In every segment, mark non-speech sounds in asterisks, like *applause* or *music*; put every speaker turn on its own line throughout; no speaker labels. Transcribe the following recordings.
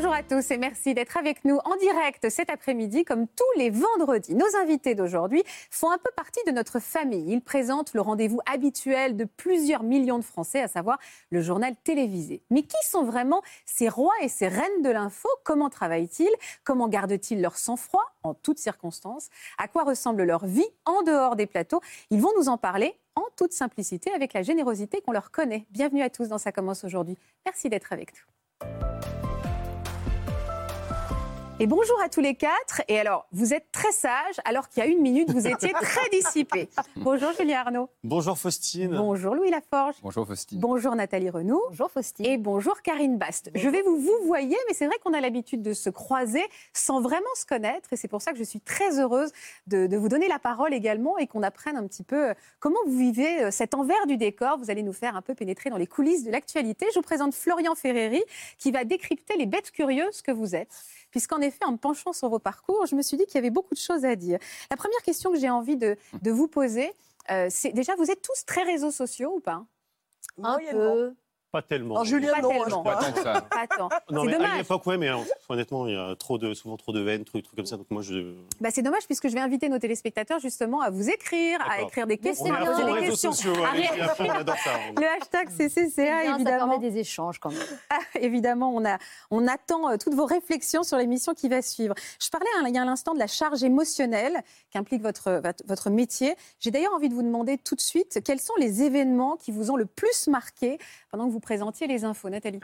Bonjour à tous et merci d'être avec nous en direct cet après-midi comme tous les vendredis. Nos invités d'aujourd'hui font un peu partie de notre famille. Ils présentent le rendez-vous habituel de plusieurs millions de Français, à savoir le journal télévisé. Mais qui sont vraiment ces rois et ces reines de l'info? Comment travaillent-ils? Comment gardent-ils leur sang-froid? En toutes circonstances À quoi ressemble leur vie en dehors des plateaux? Ils vont nous en parler en toute simplicité avec la générosité qu'on leur connaît. Bienvenue à tous dans Ça commence aujourd'hui. Merci d'être avec nous. Et bonjour à tous les quatre. Et alors, vous êtes très sages, alors qu'il y a une minute, vous étiez très *laughs* dissipés. Bonjour Julien Arnaud.
Bonjour Faustine.
Bonjour Louis Laforge.
Bonjour Faustine.
Bonjour Nathalie Renaud.
Bonjour Faustine.
Et bonjour Karine Bast. Je vais vous vous voyez, mais c'est vrai qu'on a l'habitude de se croiser sans vraiment se connaître. Et c'est pour ça que je suis très heureuse de, de vous donner la parole également et qu'on apprenne un petit peu euh, comment vous vivez euh, cet envers du décor. Vous allez nous faire un peu pénétrer dans les coulisses de l'actualité. Je vous présente Florian Ferreri qui va décrypter les bêtes curieuses que vous êtes puisqu'en effet, en me penchant sur vos parcours, je me suis dit qu'il y avait beaucoup de choses à dire. La première question que j'ai envie de, de vous poser, euh, c'est déjà, vous êtes tous très réseaux sociaux ou pas?
Un peu.
Pas tellement.
Alors Julien,
Pas
non, hein,
tellement.
Pas tant que ça. *laughs*
Pas tant.
non,
c'est
mais à
dommage.
l'époque, ouais, mais euh, honnêtement, il y a trop de, souvent trop de veines, trucs, trucs comme ça. Donc moi, je.
Bah, c'est dommage puisque je vais inviter nos téléspectateurs justement à vous écrire, à écrire des questions,
On
à
est à
poser
fond
des
réseaux
questions.
sociaux, ouais,
à
les
ré-
filles à fond, on adore ça.
Le hashtag CCCA,
Bien, Ça
évidemment.
permet des échanges quand même. *laughs*
Ah, évidemment, on, a, on attend euh, toutes vos réflexions sur l'émission qui va suivre. Je parlais hein, il y a un instant de la charge émotionnelle qu'implique votre, votre, votre métier. J'ai d'ailleurs envie de vous demander tout de suite quels sont les événements qui vous ont le plus marqué pendant que vous présentiez les infos. Nathalie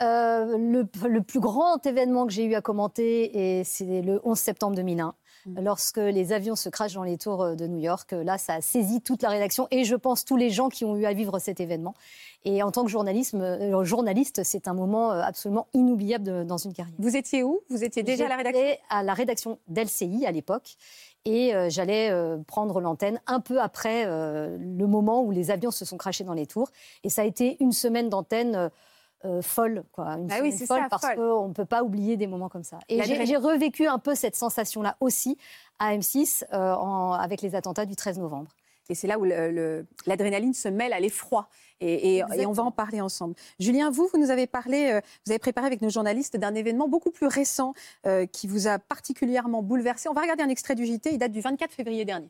Euh, le, le plus grand événement que j'ai eu à commenter, c'est le 11 septembre 2001.
Mm.
Lorsque les avions se crachent dans les tours de New York, là, ça a saisi toute la rédaction et je pense tous les gens qui ont eu à vivre cet événement. Et en tant que journalisme, euh, journaliste, c'est un moment euh, absolument inoubliable de- dans une carrière.
Vous étiez où? Vous étiez déjà à la rédaction?
à la rédaction d'LCI à l'époque. Et euh, j'allais euh, prendre l'antenne un peu après euh, le moment où les avions se sont crachés dans les tours. Et ça a été une semaine d'antenne euh, folle, quoi. Une
Ah oui,
folle
ça,
parce qu'on ne peut pas oublier des moments comme ça. Et j'ai revécu un peu cette sensation-là aussi à M6 euh, en- avec les attentats du 13 novembre.
Et c'est là où l'adrénaline se mêle à l'effroi. Et, et- et on va en parler ensemble. Julien, vous, vous nous avez parlé, euh, vous avez préparé avec nos journalistes d'un événement beaucoup plus récent euh, qui vous a particulièrement bouleversé. On va regarder un extrait du JT, il date du 24 février dernier.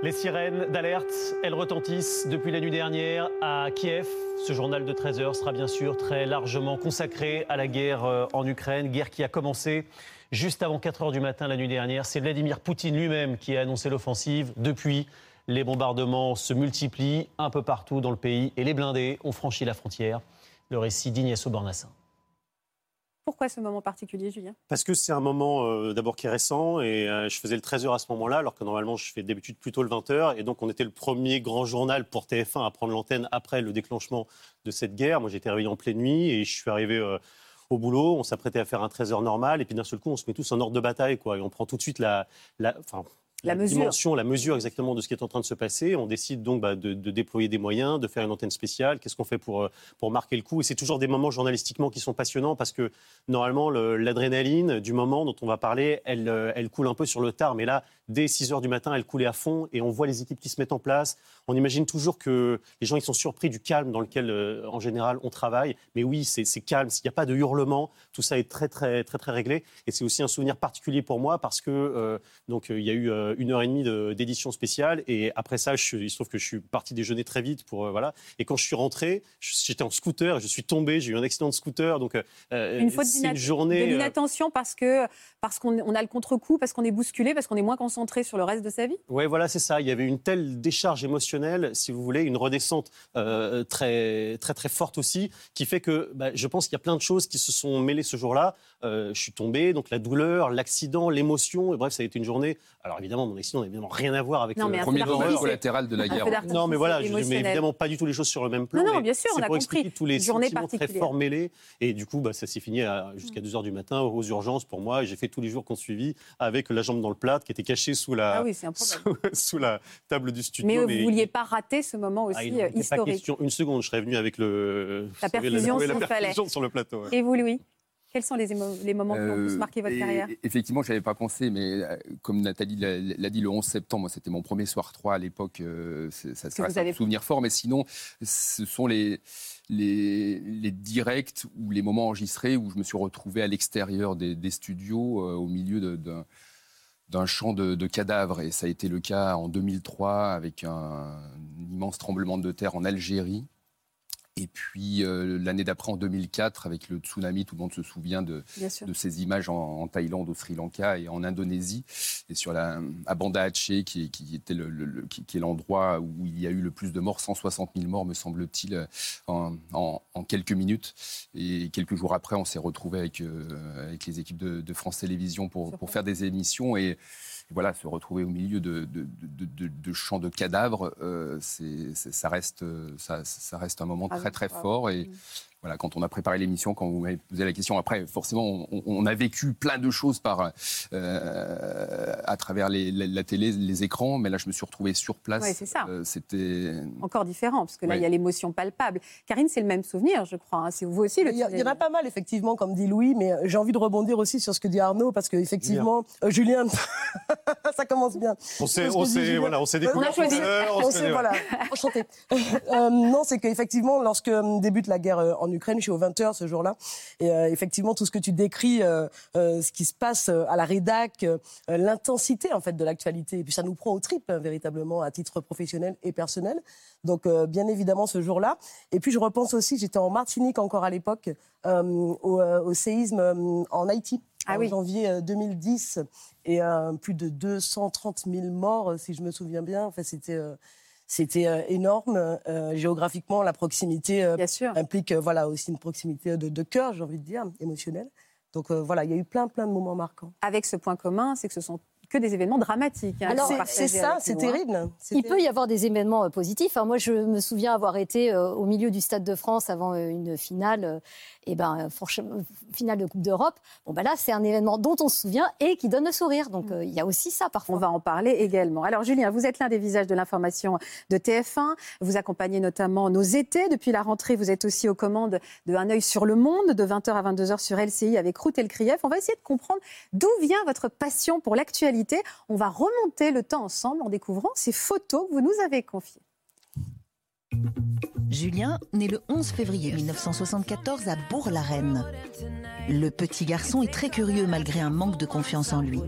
Les sirènes d'alerte, elles retentissent depuis la nuit dernière à Kiev. Ce journal de 13 heures sera bien sûr très largement consacré à la guerre euh, en Ukraine, guerre qui a commencé juste avant 4 heures du matin la nuit dernière. C'est Vladimir Poutine lui-même qui a annoncé l'offensive. Depuis, les bombardements se multiplient un peu partout dans le pays et les blindés ont franchi la frontière. Le récit d'Ignès Aubornassin.
Pourquoi ce moment particulier, Julien?
Parce que c'est un moment euh, d'abord qui est récent et euh, je faisais le 13h à ce moment-là, alors que normalement je fais d'habitude plutôt le 20h. Et donc on était le premier grand journal pour TF1 à prendre l'antenne après le déclenchement de cette guerre. Moi j'étais réveillé en pleine nuit et je suis arrivé euh, au boulot. On s'apprêtait à faire un 13h normal et puis d'un seul coup on se met tous en ordre de bataille. Quoi, et on prend tout de suite la, La
mesure.
dimension, la mesure exactement de ce qui est en train de se passer. On décide donc bah, de, de déployer des moyens, de faire une antenne spéciale. Qu'est-ce qu'on fait pour, euh, pour marquer le coup? Et c'est toujours des moments journalistiquement qui sont passionnants parce que normalement, le- l'adrénaline du moment dont on va parler, elle, euh, elle coule un peu sur le tard. Mais là, dès 6 heures du matin, elle coulait à fond et on voit les équipes qui se mettent en place. On imagine toujours que les gens ils sont surpris du calme dans lequel, euh, en général, on travaille. Mais oui, c'est calme. S'il n'y a pas de hurlement, tout ça est très, très, très, très réglé. Et c'est aussi un souvenir particulier pour moi parce que euh, donc il y a eu euh, une heure et demie de- d'édition spéciale et après ça, je, il se trouve que je suis parti déjeuner très vite pour euh, voilà. Et quand je suis rentré, j'étais en scooter, je suis tombé, j'ai eu un accident de scooter. Donc euh,
Une faute
une journée.
de
euh,
l'inattention parce que parce qu'on on a le contre-coup, parce qu'on est bousculé, parce qu'on est moins concentré sur le reste de sa vie
Oui, voilà, c'est ça. Il y avait une telle décharge émotionnelle, si vous voulez, une redescente euh, très, très, très forte aussi, qui fait que bah, je pense qu'il y a plein de choses qui se sont mêlées ce jour-là. Euh, je suis tombé, donc la douleur, l'accident, l'émotion, et bref, ça a été une journée. Alors évidemment, évidemment, mon accident n'a évidemment rien à voir avec
Non,
le
Premier dommage collatéral de la guerre.
Non, mais voilà, je ne mets évidemment pas du tout les choses sur le même plan.
Non, bien sûr, on
c'est
a
pour
compris.
tous les
journée
sentiments très
particulière.
fort mêlés. Et du coup, bah, ça s'est fini à- jusqu'à 2h du matin aux urgences pour moi. Et j'ai fait tous les jours qu'on suivi avec la jambe dans le plâtre qui était cachée sous la,
Ah oui, *laughs*
sous, sous la table du studio.
Mais vous ne vouliez pas rater ce moment aussi
Ah, n'en était pas
historique.
question une seconde. Je serais venu avec le,
La perfusion
la sur le plateau. ouais.
Et vous, Louis? Quels sont les, moments qui ont plus
Euh,
marqué votre carrière?
et- Effectivement, je n'avais pas pensé, mais euh, comme Nathalie l'a dit, le 11 septembre, moi, c'était mon premier soir 3 à l'époque. euh, ça, reste
vous avez-
un souvenir fort, mais sinon, ce sont les, les, les directs ou les moments enregistrés où je me suis retrouvé à l'extérieur des, des studios, euh, au milieu d'un d'un champ de, de cadavres. Et ça a été le cas en 2003 avec un, un immense tremblement de terre en Algérie. Et puis euh, l'année d'après, en 2004, avec le tsunami, tout le monde se souvient de, ces images en, en Thaïlande, au Sri Lanka et en Indonésie, et sur la à Banda Aceh, qui, était le, le- le- qui, qui est l'endroit où il y a eu le plus de morts, 160 000 morts, me semble-t-il, euh, en, en- en quelques minutes. Et quelques jours après, on s'est retrouvé avec, euh, avec les équipes de, de France Télévisions pour, pour faire des émissions. Et voilà, se retrouver au milieu de, de, de- de- de champs de cadavres, euh, c'est, ça, reste, euh, ça, ça reste un moment
Ah
très très fort. Et
Mm.
Voilà, quand on a préparé l'émission, quand vous m'avez posé la question, après, forcément, on, on a vécu plein de choses par, euh, à travers les- la, la télé, les écrans, mais là, je me suis retrouvé sur place.
Ouais, c'est ça.
Euh, c'était.
Encore différent, parce que là,
Ouais.
il y a l'émotion palpable. Karine, c'est le même souvenir, je crois. hein. C'est vous aussi le
Il y, a- il y en a pas mal, effectivement, comme dit Louis, mais euh, j'ai envie de rebondir aussi sur ce que dit Arnaud, parce qu'effectivement, euh, Julien, *laughs* ça commence bien.
On s'est, on s'est, voilà, on s'est
On
découvert
a choisi.
on
On
se
sait,
connaît,
voilà, *laughs* enchanté. *laughs* Euh, non, c'est qu'effectivement, lorsque débute la guerre euh, en Ukraine, je suis au 20h ce jour-là, et euh, effectivement, tout ce que tu décris, euh, euh, ce qui se passe à la rédac, l'intensité en fait de l'actualité, et puis ça nous prend aux tripes hein, véritablement à titre professionnel et personnel. Donc, bien évidemment, ce jour-là. Et puis, je repense aussi, j'étais en Martinique encore à l'époque, au, au séisme en Haïti.
Ah
en
oui.
janvier euh, 2010 et euh, plus de 230 000 morts, si je me souviens bien. Enfin, c'était euh, c'était euh, énorme. Euh, géographiquement, la proximité euh,
Bien sûr.
implique euh, voilà aussi une proximité de, de cœur, j'ai envie de dire, émotionnelle. Donc euh, voilà, il y a eu plein plein de moments marquants.
Avec ce point commun, c'est que ce sont que des événements dramatiques. hein,
Alors,
C'est- ça, c'est
hein.
terrible.
Il
terrible.
peut y avoir des événements euh, positifs. Hein, moi, je me souviens avoir été euh, au milieu du Stade de France avant euh, une finale, euh, et ben, finale de Coupe d'Europe. Bon, ben là, c'est un événement dont on se souvient et qui donne le sourire. Donc, euh, il y a aussi ça parfois.
On va en parler également. Alors Julien, vous êtes l'un des visages de l'information de TF1. Vous accompagnez notamment nos étés. Depuis la rentrée, vous êtes aussi aux commandes de Un œil sur le monde, de 20h à 22h sur LCI avec Ruth Elkrief. On va essayer de comprendre d'où vient votre passion pour l'actualité. On va remonter le temps ensemble en découvrant ces photos que vous nous avez confiées.
Julien, né le 11 février 1974 à Bourg-la-Reine. Le petit garçon est très curieux malgré un manque de confiance en lui.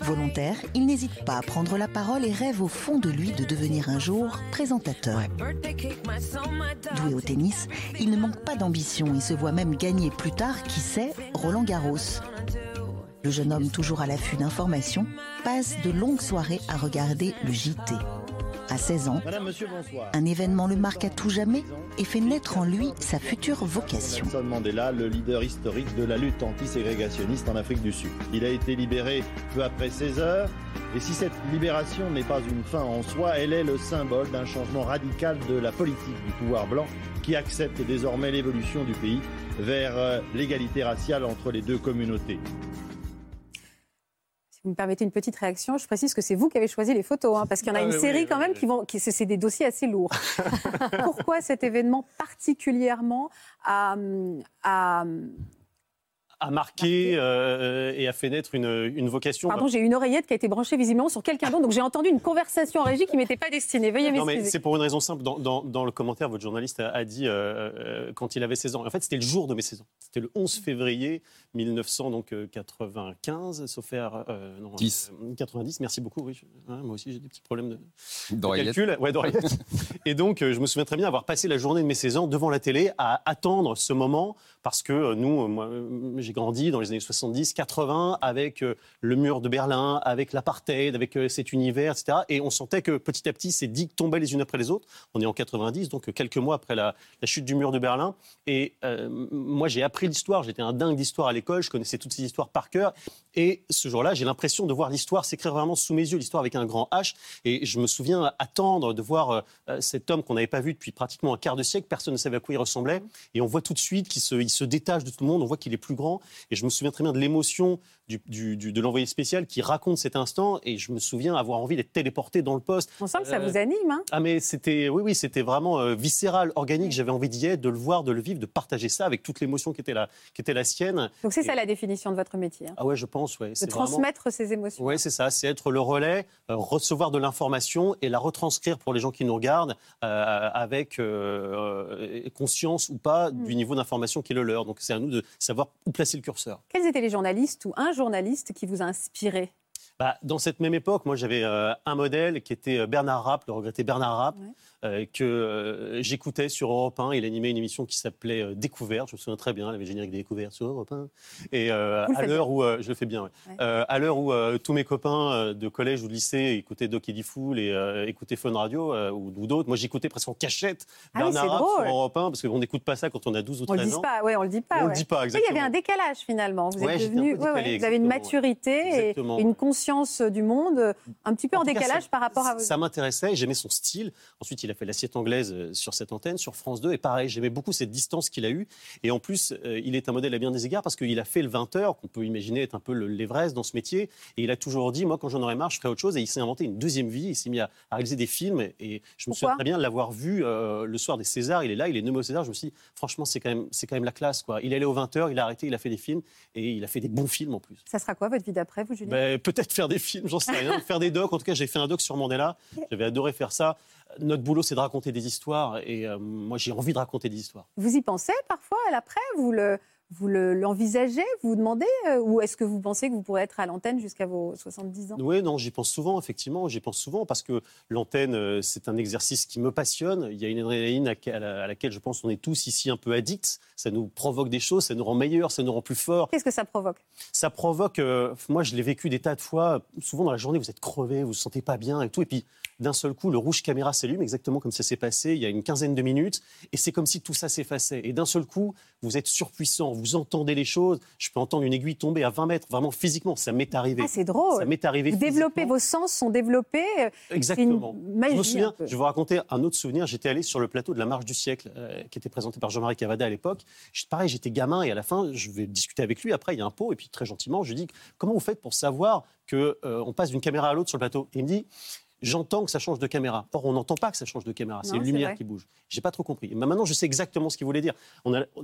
Volontaire, il n'hésite pas à prendre la parole et rêve au fond de lui de devenir un jour présentateur. Doué au tennis, il ne manque pas d'ambition et se voit même gagner plus tard, qui sait, Roland Garros. Le jeune homme, toujours à l'affût d'informations, passe de longues soirées à regarder le JT. À 16 ans,
Madame, monsieur, bonsoir.
un événement le marque à tout jamais et fait naître en lui sa future vocation.
Nelson Mandela, le leader historique de la lutte antiségrégationniste en Afrique du Sud. Il a été libéré peu après 16 heures. Et si cette libération n'est pas une fin en soi, elle est le symbole d'un changement radical de la politique du pouvoir blanc qui accepte désormais l'évolution du pays vers euh, l'égalité raciale entre les deux communautés.
Vous me permettez une petite réaction, je précise que c'est vous qui avez choisi les photos, hein, parce qu'il y en a
Ah
une
oui,
série
oui,
quand
oui,
même qui vont, qui c'est c'est des dossiers assez lourds. *laughs* Pourquoi cet événement particulièrement a, a-
a marqué euh, et a fait naître une, une vocation.
Pardon, j'ai une oreillette qui a été branchée visiblement sur quelqu'un d'autre, donc j'ai entendu une conversation en régie qui m'était pas destinée. Veuillez
Non, mais
m'excuser.
c'est pour une raison simple. Dans, dans- dans le commentaire, votre journaliste a, a dit euh, euh, quand il avait 16 ans. En fait, c'était le jour de mes 16 ans. C'était le 11 février 1995, sauf erreur, euh, non,
10.
euh, 90. Merci beaucoup. Oui, je- hein, moi aussi, j'ai des petits problèmes de, calcul. Ouais, d'oreillette. *laughs* Et donc, euh, je me souviens très bien avoir passé la journée de mes 16 ans devant la télé à attendre ce moment parce que euh, nous, euh, moi, euh, j'ai j'ai grandi dans les années 70, 80, avec euh, le mur de Berlin, avec l'apartheid, avec euh, cet univers, etc. Et on sentait que petit à petit, ces digues tombaient les unes après les autres. On est en 90, donc euh, quelques mois après la, chute du mur de Berlin. Et moi, j'ai appris l'histoire. J'étais un dingue d'histoire à l'école. Je connaissais toutes ces histoires par cœur. Et ce jour-là, j'ai l'impression de voir l'histoire s'écrire vraiment sous mes yeux, l'histoire avec un grand H. Et je me souviens attendre de voir cet homme qu'on n'avait pas vu depuis pratiquement un quart de siècle. Personne ne savait à quoi il ressemblait. Et on voit tout de suite qu'il se, il se détache de tout le monde. On voit qu'il est plus grand. Et je me souviens très bien de l'émotion du, du- du- de l'envoyé spécial qui raconte cet instant. Et je me souviens avoir envie d'être téléporté dans le poste.
On sent que ça
Euh,
vous anime. Hein
Ah mais c'était oui oui c'était vraiment euh, viscéral organique j'avais envie d'y être de le voir de le vivre de partager ça avec toute l'émotion qui était la qui était la sienne
Donc c'est
et-
ça la définition de votre métier. hein.
ah ouais je pense ouais
de
c'est vraiment
transmettre ces émotions.
Ouais, c'est ça, c'est être le relais, euh, recevoir de l'information et la retranscrire pour les gens qui nous regardent avec conscience ou pas
Mm.
du niveau d'information qui est le leur. Donc c'est à nous de savoir où placer le curseur.
Quels étaient les journalistes ou un journaliste qui vous a inspiré?
Bah, dans cette même époque, moi j'avais euh, un modèle qui était euh, Bernard Rapp, le regretté Bernard Rapp,
Ouais.
Euh, que euh, j'écoutais sur Europe 1. Il animait une émission qui s'appelait euh, Découverte, je me souviens très bien, il avait le générique des découvertes sur Europe 1. Et
Vous
à l'heure où, je le fais bien, ouais.
Ouais.
À l'heure où tous mes copains de collège ou de lycée écoutaient Doc Eddie Fool et écoutaient Fun Radio ou, ou d'autres, moi j'écoutais presque en cachette
Ah oui,
Bernard
drôle.
sur Europe 1 parce qu'on n'écoute pas ça quand on a 12 ou
On le
13
dit
ans.
pas, ouais, on le dit pas.
On
ouais.
le dit pas, exactement.
il y avait un décalage finalement. Vous êtes devenu,
décalé,
vous avez une maturité et une conscience du monde un petit peu en,
En tout cas,
décalage
ça-
par rapport à vos.
Ça m'intéressait, j'aimais son style. Ensuite, il a fait l'assiette anglaise euh, sur cette antenne, sur France 2. Et pareil, j'aimais beaucoup cette distance qu'il a eue. Et en plus, euh, il est un modèle à bien des égards parce qu'il a fait le 20h, qu'on peut imaginer être un peu le- l'Everest dans ce métier. Et il a toujours dit, moi, quand j'en aurai marre, je ferai autre chose. Et il s'est inventé une deuxième vie. Il s'est mis à, à réaliser des films. Et je me souviens très bien de l'avoir vu euh, le soir des Césars. Il est là, il est nommé au César. Je me suis dit, franchement, c'est quand, même- quand même la classe. Quoi. Il est allé au 20h, il a arrêté, il a fait des films. Et il a fait des bons films en plus.
Ça sera quoi votre vie d'après, vous, Julien?
Ben, Peut-être faire des films, j'en sais rien. *laughs* faire des docs. En tout cas, j'ai fait un doc sur Mandela. J'avais adoré faire ça. Notre boulot, c'est de raconter des histoires. Et euh, moi, j'ai envie de raconter des histoires.
Vous y pensez parfois à l'après Vous le vous le- l'envisagez Vous vous demandez euh, Ou est-ce que vous pensez que vous pourrez être à l'antenne jusqu'à vos 70 ans?
Oui, non, j'y pense souvent, effectivement. J'y pense souvent parce que l'antenne, euh, c'est un exercice qui me passionne. Il y a une adrénaline à à la- à laquelle je pense qu'on est tous ici un peu addicts. Ça nous provoque des choses, ça nous rend meilleurs, ça nous rend plus forts.
Qu'est-ce que ça provoque?
Ça provoque, euh, moi je l'ai vécu des tas de fois, souvent dans la journée vous êtes crevé, vous vous sentez pas bien et tout, et puis d'un seul coup le rouge caméra s'allume, exactement comme ça s'est passé il y a une quinzaine de minutes, et c'est comme si tout ça s'effaçait. Et d'un seul coup vous êtes surpuissant, vous entendez les choses, je peux entendre une aiguille tomber à 20 mètres, vraiment physiquement, ça m'est arrivé.
Ah, c'est drôle.
Ça m'est arrivé.
Vous développez, vos sens sont développés. euh,
Exactement.
une magie,
je me souviens, je vais vous raconter un autre souvenir. J'étais allé sur le plateau de la Marche du siècle, euh, qui était présenté par Jean-Marie Cavada à l'époque. Je- Pareil, j'étais gamin et à la fin, je vais discuter avec lui. Après, il y a un pot et puis très gentiment, je lui dis comment vous faites pour savoir que euh, on passe d'une caméra à l'autre sur le plateau? Et il me dit. J'entends que ça change de caméra. Or, on n'entend pas que ça change de caméra. C'est une lumière
vrai.
qui bouge. J'ai pas trop compris. Mais maintenant, je sais exactement ce qu'il voulait dire.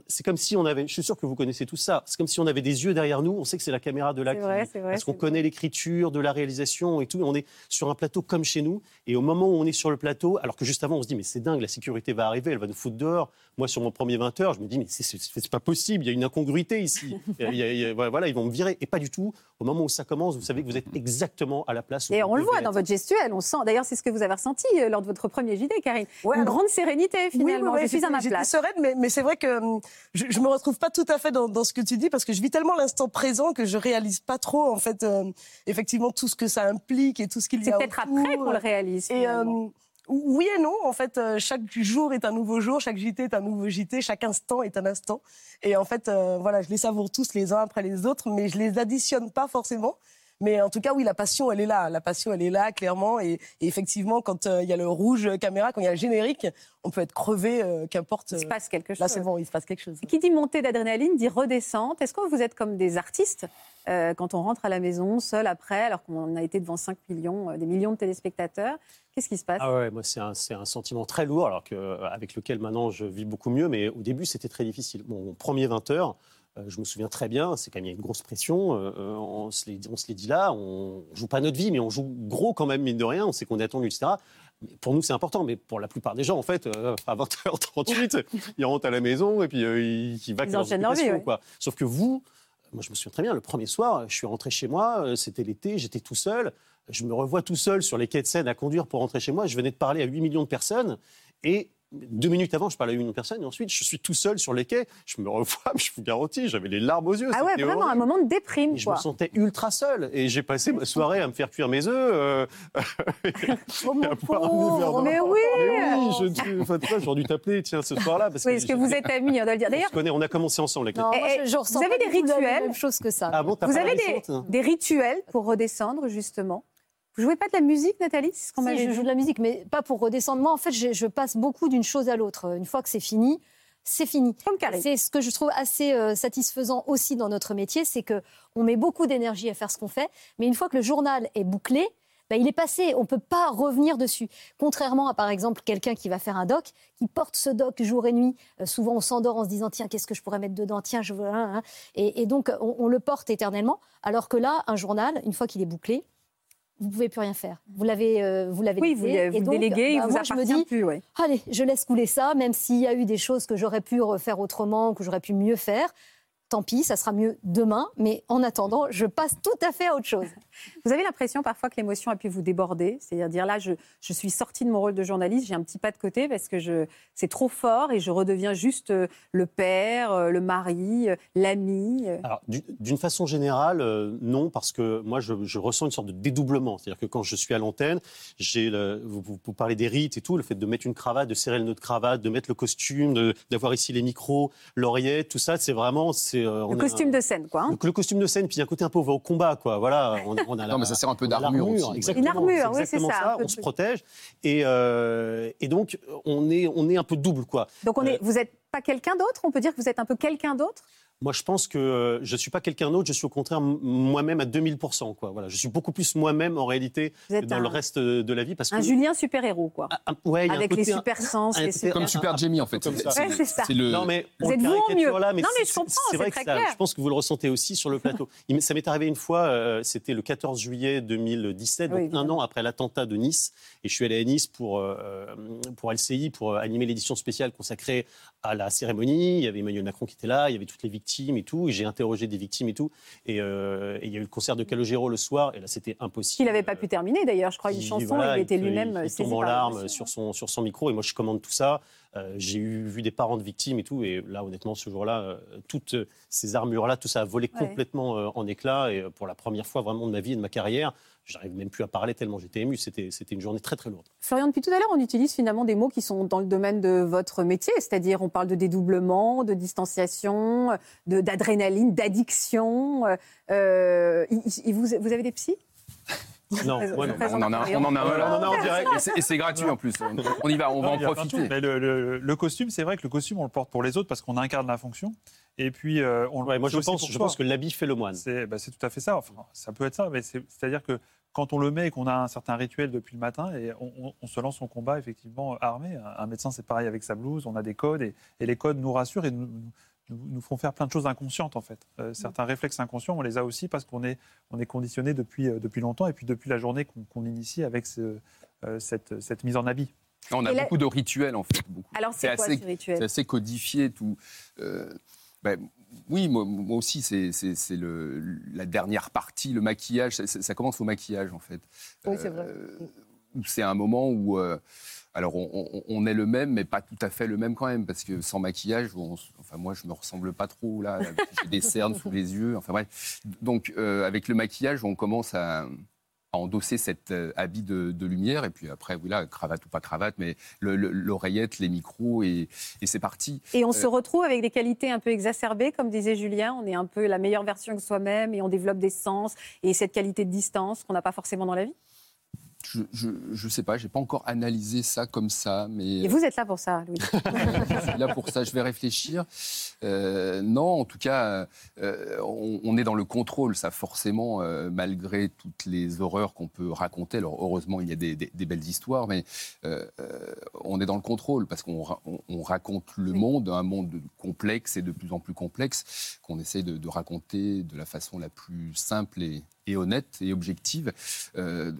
C'est comme si on avait. Je suis sûr que vous connaissez tout ça. C'est comme si on avait des yeux derrière nous. On sait que c'est la caméra de là. Qui-
vrai, c'est vrai,
Parce qu'on connaît l'écriture, de la réalisation et tout. On est sur un plateau comme chez nous. Et au moment où on est sur le plateau, alors que juste avant, on se dit, mais c'est dingue, la sécurité va arriver, elle va nous foutre dehors. Moi, sur mon premier 20 heures, je me dis, mais c'est- pas possible, il y a une incongruité ici. *laughs* Il y a- il y a- voilà, ils vont me virer. Et pas du tout. Au moment où ça commence, vous savez que vous êtes exactement à la place
Et on le voit dans votre gestuelle, on sent. D'ailleurs, c'est ce que vous avez ressenti euh, lors de votre premier JD, Karine.
Ouais,
Une
alors-
grande sérénité, finalement.
oui, oui,
je suis à ma place.
Sereine, mais, mais c'est vrai que hum, je, je me retrouve pas tout à fait dans, dans ce que tu dis parce que je vis tellement l'instant présent que je réalise pas trop, en fait, euh, effectivement, tout ce que ça implique et tout ce qu'il y
C'est
a
peut-être
autour.
après qu'on le réalise.
Et euh, oui et non, en fait, euh, chaque jour est un nouveau jour, chaque JT est un nouveau JT, chaque instant est un instant. Et en fait, euh, voilà, je les savoure tous les uns après les autres, mais je les additionne pas forcément. Mais en tout cas, oui, la passion, elle est là. La passion, elle est là, clairement. Et, et effectivement, quand euh, il y a le rouge caméra, quand il y a le générique, on peut être crevé, euh, qu'importe.
il se
euh,
passe quelque chose.
Là, c'est bon, il se passe quelque chose.
Qui dit montée d'adrénaline dit redescente. Est-ce que vous êtes comme des artistes euh, quand on rentre à la maison seul après, alors qu'on a été devant 5 millions, euh, des millions de téléspectateurs? Qu'est-ce qui se passe?
Ah ouais, moi c'est un, c'est un sentiment très lourd, alors que, euh, avec lequel maintenant je vis beaucoup mieux, mais au début c'était très difficile. Mon premier 20 heures, euh, je me souviens très bien, c'est quand même il y a une grosse pression, euh, euh, on, se les, dit là, on joue pas notre vie, mais on joue gros quand même, mine de rien, on sait qu'on est attendu, etc. Pour nous c'est important, mais pour la plupart des gens, en fait, euh, à 20h38, *laughs* ils rentrent à la maison et puis euh, ils, ils vaquent
Ils leur ouais.
quoi. Sauf que vous, moi je me souviens très bien, le premier soir, je suis rentré chez moi, euh, c'était l'été, j'étais tout seul, je me revois tout seul sur les quais de Seine à conduire pour rentrer chez moi. Je venais de parler à 8 millions de personnes et deux minutes avant, je parlais à une personne et ensuite, je suis tout seul sur les quais. Je me revois, *laughs* je vous garantis, j'avais les larmes aux yeux.
Ah ouais, vraiment, un moment de déprime,
Et je me sentais ultra seul. Et j'ai passé ma soirée à me faire cuire mes œufs. euh,
Oh, mon pauvre,
mais oui
Mais oui, je, enfin, tu vois, j'aurais dû t'appeler, tiens, ce soir-là. Parce
Oui, est-ce que vous êtes amis, on doit le dire. *laughs*
on,
D'ailleurs,
connaît, on a commencé ensemble
Eh,
je, je ressens
vous avez des
la
rituels
même chose que ça.
Ah bon, t'as
vous
pas la
avez des, des rituels pour redescendre, justement Vous jouez pas de la musique, Nathalie C'est ce qu'on
Si, je joue de la musique, mais pas pour redescendre. Moi, en fait, je, je passe beaucoup d'une chose à l'autre. Une fois que c'est fini, c'est fini. C'est ce que je trouve assez euh, satisfaisant aussi dans notre métier, c'est que on met beaucoup d'énergie à faire ce qu'on fait, mais une fois que le journal est bouclé, bah, il est passé, on ne peut pas revenir dessus. Contrairement à, par exemple, quelqu'un qui va faire un doc, qui porte ce doc jour et nuit. Euh, souvent, on s'endort en se disant, tiens, qu'est-ce que je pourrais mettre dedans? Tiens, je veux... Et, et donc, on, on le porte éternellement. Alors que là, un journal, une fois qu'il est bouclé, vous pouvez plus rien faire. Vous l'avez, euh, vous l'avez
Oui,
laissé.
vous,
Et
vous le
donc,
déléguez, il
bah,
vous
moi, je me
appartient
dis,
plus. Ouais.
allez, je laisse couler ça, même s'il y a eu des choses que j'aurais pu refaire autrement, que j'aurais pu mieux faire. Tant pis, ça sera mieux demain. Mais en attendant, je passe tout à fait à autre chose. *laughs*
Vous avez l'impression parfois que l'émotion a pu vous déborder C'est-à-dire dire là, je, je suis sortie de mon rôle de journaliste, j'ai un petit pas de côté parce que je, c'est trop fort et je redeviens juste euh, le père, euh, le mari, euh, l'ami.
Alors, du- d'une façon générale, non, parce que moi, je, je ressens une sorte de dédoublement. C'est-à-dire que quand je suis à l'antenne, j'ai vous, vous- vous parlez des rites et tout, le fait de mettre une cravate, de serrer le nœud de cravate, de mettre le costume, d'avoir ici les micros, l'oreillette, tout ça, c'est vraiment... c'est euh, on
Le
est
costume
un-
de scène, quoi. hein.
le, le costume de scène, puis il y a un côté un peu, on va au combat, quoi. Voilà, on, on a *laughs* la-
Non, mais ça sert un peu d'armure aussi.
Exactement,
Une armure, oui, c'est ça, un peu
On
de-
se protège. Et, euh, et donc, on est, on est un peu double, quoi.
Donc on est,
Euh,
vous n'êtes pas quelqu'un d'autre? On peut dire que vous êtes un peu quelqu'un d'autre?
Moi, je pense que euh, je ne suis pas quelqu'un d'autre, je suis au contraire moi-même à 2000%. Quoi. Voilà, je suis beaucoup plus moi-même en réalité que dans
un-
le reste de la vie. Parce
Un
que,
Julien super-héros, quoi.
Ah, ah, ouais, il y a un
Avec les super sens,
un
les
côté
super...
Comme Super Jamie, en fait.
Ça.
Ouais, c'est ça.
C'est le...
Non, mais
Vous
on
êtes vous mieux.
Là, mais
Non, mais
c'est-
je comprends,
C'est vrai
très
que ça-
clair.
je pense que vous le ressentez aussi sur le plateau. Ça m'est arrivé une fois, euh, c'était le 14 juillet 2017,
Oui,
donc un an après l'attentat de Nice. Et je suis allé à Nice pour, euh, pour LCI, pour animer l'édition spéciale consacrée à la cérémonie. Il y avait Emmanuel Macron qui était là, il y avait toutes les victimes et tout. J'ai interrogé des victimes et tout. Et, euh, et il y a eu le concert de Calogero le soir. Et là, c'était impossible.
Qu'il n'avait pas pu terminer, d'ailleurs, je crois, une chanson,
voilà,
il était lui-même
il
saisi
tombe en larmes sur son, sur son micro et moi je commande tout ça. Euh, j'ai eu vu des parents de victimes et tout et là honnêtement ce jour-là euh, toutes ces armures-là tout ça a volé
Ouais.
complètement euh, en éclats et euh, pour la première fois vraiment de ma vie et de ma carrière j'arrive même plus à parler tellement j'étais ému c'était c'était une journée très très lourde.
Florian, depuis tout à l'heure, on utilise finalement des mots qui sont dans le domaine de votre métier, c'est-à-dire on parle de dédoublement, de distanciation, de- d'adrénaline, d'addiction. Euh, euh, vous, vous avez des psys?
Non, *laughs*
On en a, on en a un,
en *laughs* direct.
Et c'est- Et c'est gratuit en plus. On y va, on va
Non,
en profiter.
Mais le, le- le costume, c'est vrai que le costume, on le porte pour les autres parce qu'on incarne la fonction. Et puis, euh, on le
Ouais, moi je pense je que l'habit fait le moine.
C'est bah, c'est tout à fait ça. Enfin, ça peut être ça, mais c'est- c'est-à-dire que quand on le met et qu'on a un certain rituel depuis le matin, et on, on- on se lance en combat effectivement armé. Un, un médecin, c'est pareil avec sa blouse. On a des codes et, et les codes nous rassurent et nous, nous, nous font faire plein de choses inconscientes en fait. Euh, certains réflexes inconscients, on les a aussi parce qu'on est, on est conditionné depuis, euh, depuis longtemps et puis depuis la journée qu'on initie avec ce- euh, cette, cette mise en habit.
On a
là-
beaucoup de rituels en fait. Beaucoup.
Alors c'est
C'est
quoi
assez-
ce rituel?
C'est assez codifié tout. Euh, ben, oui, moi, moi aussi, c'est la dernière partie, le maquillage. Ça, ça commence au maquillage en fait.
Oui, c'est vrai.
Euh, c'est un moment où, euh, alors on, on- on est le même, mais pas tout à fait le même quand même, parce que sans maquillage, on enfin moi je me ressemble pas trop là, j'ai des cernes sous les yeux, enfin bref. Donc euh, avec le maquillage, on commence à, à endosser cet euh, habit de, de lumière, et puis après, oui là, cravate ou pas cravate, mais le- le- l'oreillette, les micros, et, et c'est parti.
Et on se
Euh,
retrouve avec des qualités un peu exacerbées, comme disait Julien. On est un peu la meilleure version de soi-même et on développe des sens et cette qualité de distance qu'on n'a pas forcément dans la vie.
Je, je, je sais pas, j'ai pas encore analysé ça comme ça, mais
Et vous êtes là pour ça, Louis. *laughs*
je suis là pour ça, je vais réfléchir. Euh, non, en tout cas, euh, on, on est dans le contrôle, ça forcément, euh, malgré toutes les horreurs qu'on peut raconter. Alors heureusement, il y a des, des- des belles histoires, mais on est dans le contrôle parce qu'on ra- on- on raconte le monde, un monde complexe et de plus en plus complexe, qu'on essaie de, de raconter de la façon la plus simple et, et honnête et objective. Euh,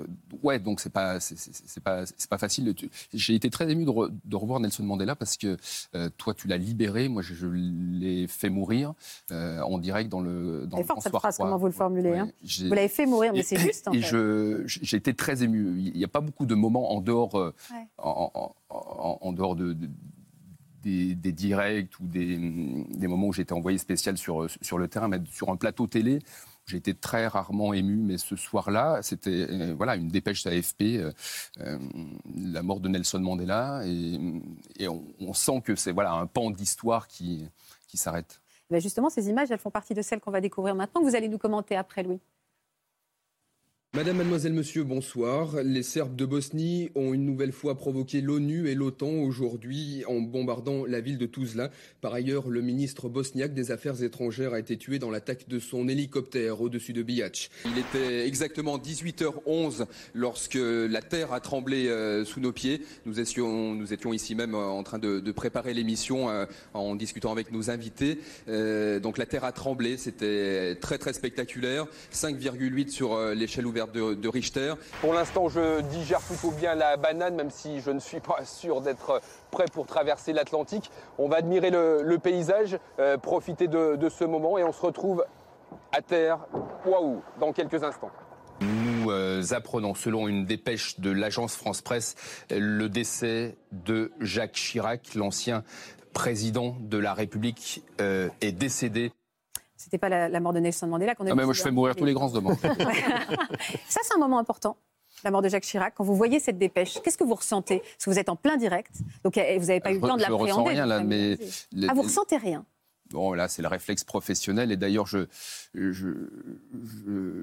ouais, donc c'est pas c'est pas c'est pas facile. J'ai été très ému de, revoir Nelson Mandela parce que euh, toi tu l'as libéré, moi je, l'ai fait mourir euh, en direct dans le dans
le forte cette phrase, comment vous le formulez. hein vous l'avez fait mourir, mais c'est juste. En
et je j'ai été très ému. Il n'y a pas beaucoup de moments en dehors en, en, dehors de, des, des, directs ou des, des moments où j'étais envoyé spécial sur, sur le terrain, mais sur un plateau télé, j'ai été très rarement ému, mais ce soir-là, c'était euh, voilà une dépêche AFP, euh, euh, la mort de Nelson Mandela, et, on, sent que c'est voilà un pan d'histoire qui, qui s'arrête.
Ben justement, ces images, elles font partie de celles qu'on va découvrir maintenant, que vous allez nous commenter après, Louis.
Madame, mademoiselle, monsieur, bonsoir. Les Serbes de Bosnie ont une nouvelle fois provoqué l'ONU et l'OTAN aujourd'hui en bombardant la ville de Tuzla. Par ailleurs, le ministre bosniaque des Affaires étrangères a été tué dans l'attaque de son hélicoptère au-dessus de Bihac. Il était exactement 18h11 lorsque la terre a tremblé euh, sous nos pieds. Nous étions, ici même euh, en train de, préparer l'émission euh, en discutant avec nos invités. donc la terre a tremblé, c'était très très spectaculaire. 5,8 sur l'échelle ouverte de, Richter.
Pour l'instant, je digère plutôt bien la banane, même si je ne suis pas sûr d'être prêt pour traverser l'Atlantique. On va admirer le, paysage, euh, profiter de, ce moment et on se retrouve à terre, waouh, dans quelques instants.
Nous euh, apprenons, selon une dépêche de l'agence France Presse, le décès de Jacques Chirac, l'ancien président de la République, euh, est décédé
c'était pas la, mort de Nelson Mandela qu'on a.
Ah mais moi je fais mourir tous les grands de *laughs*
Ça c'est un moment important. La mort de Jacques Chirac, quand vous voyez cette dépêche, qu'est-ce que vous ressentez? Parce que vous êtes en plein direct, donc vous n'avez pas eu le temps de l'appréhender. Je
ressens rien là, mais
ah, vous ressentez rien?
Bon, là, c'est le réflexe professionnel. Et d'ailleurs, je je,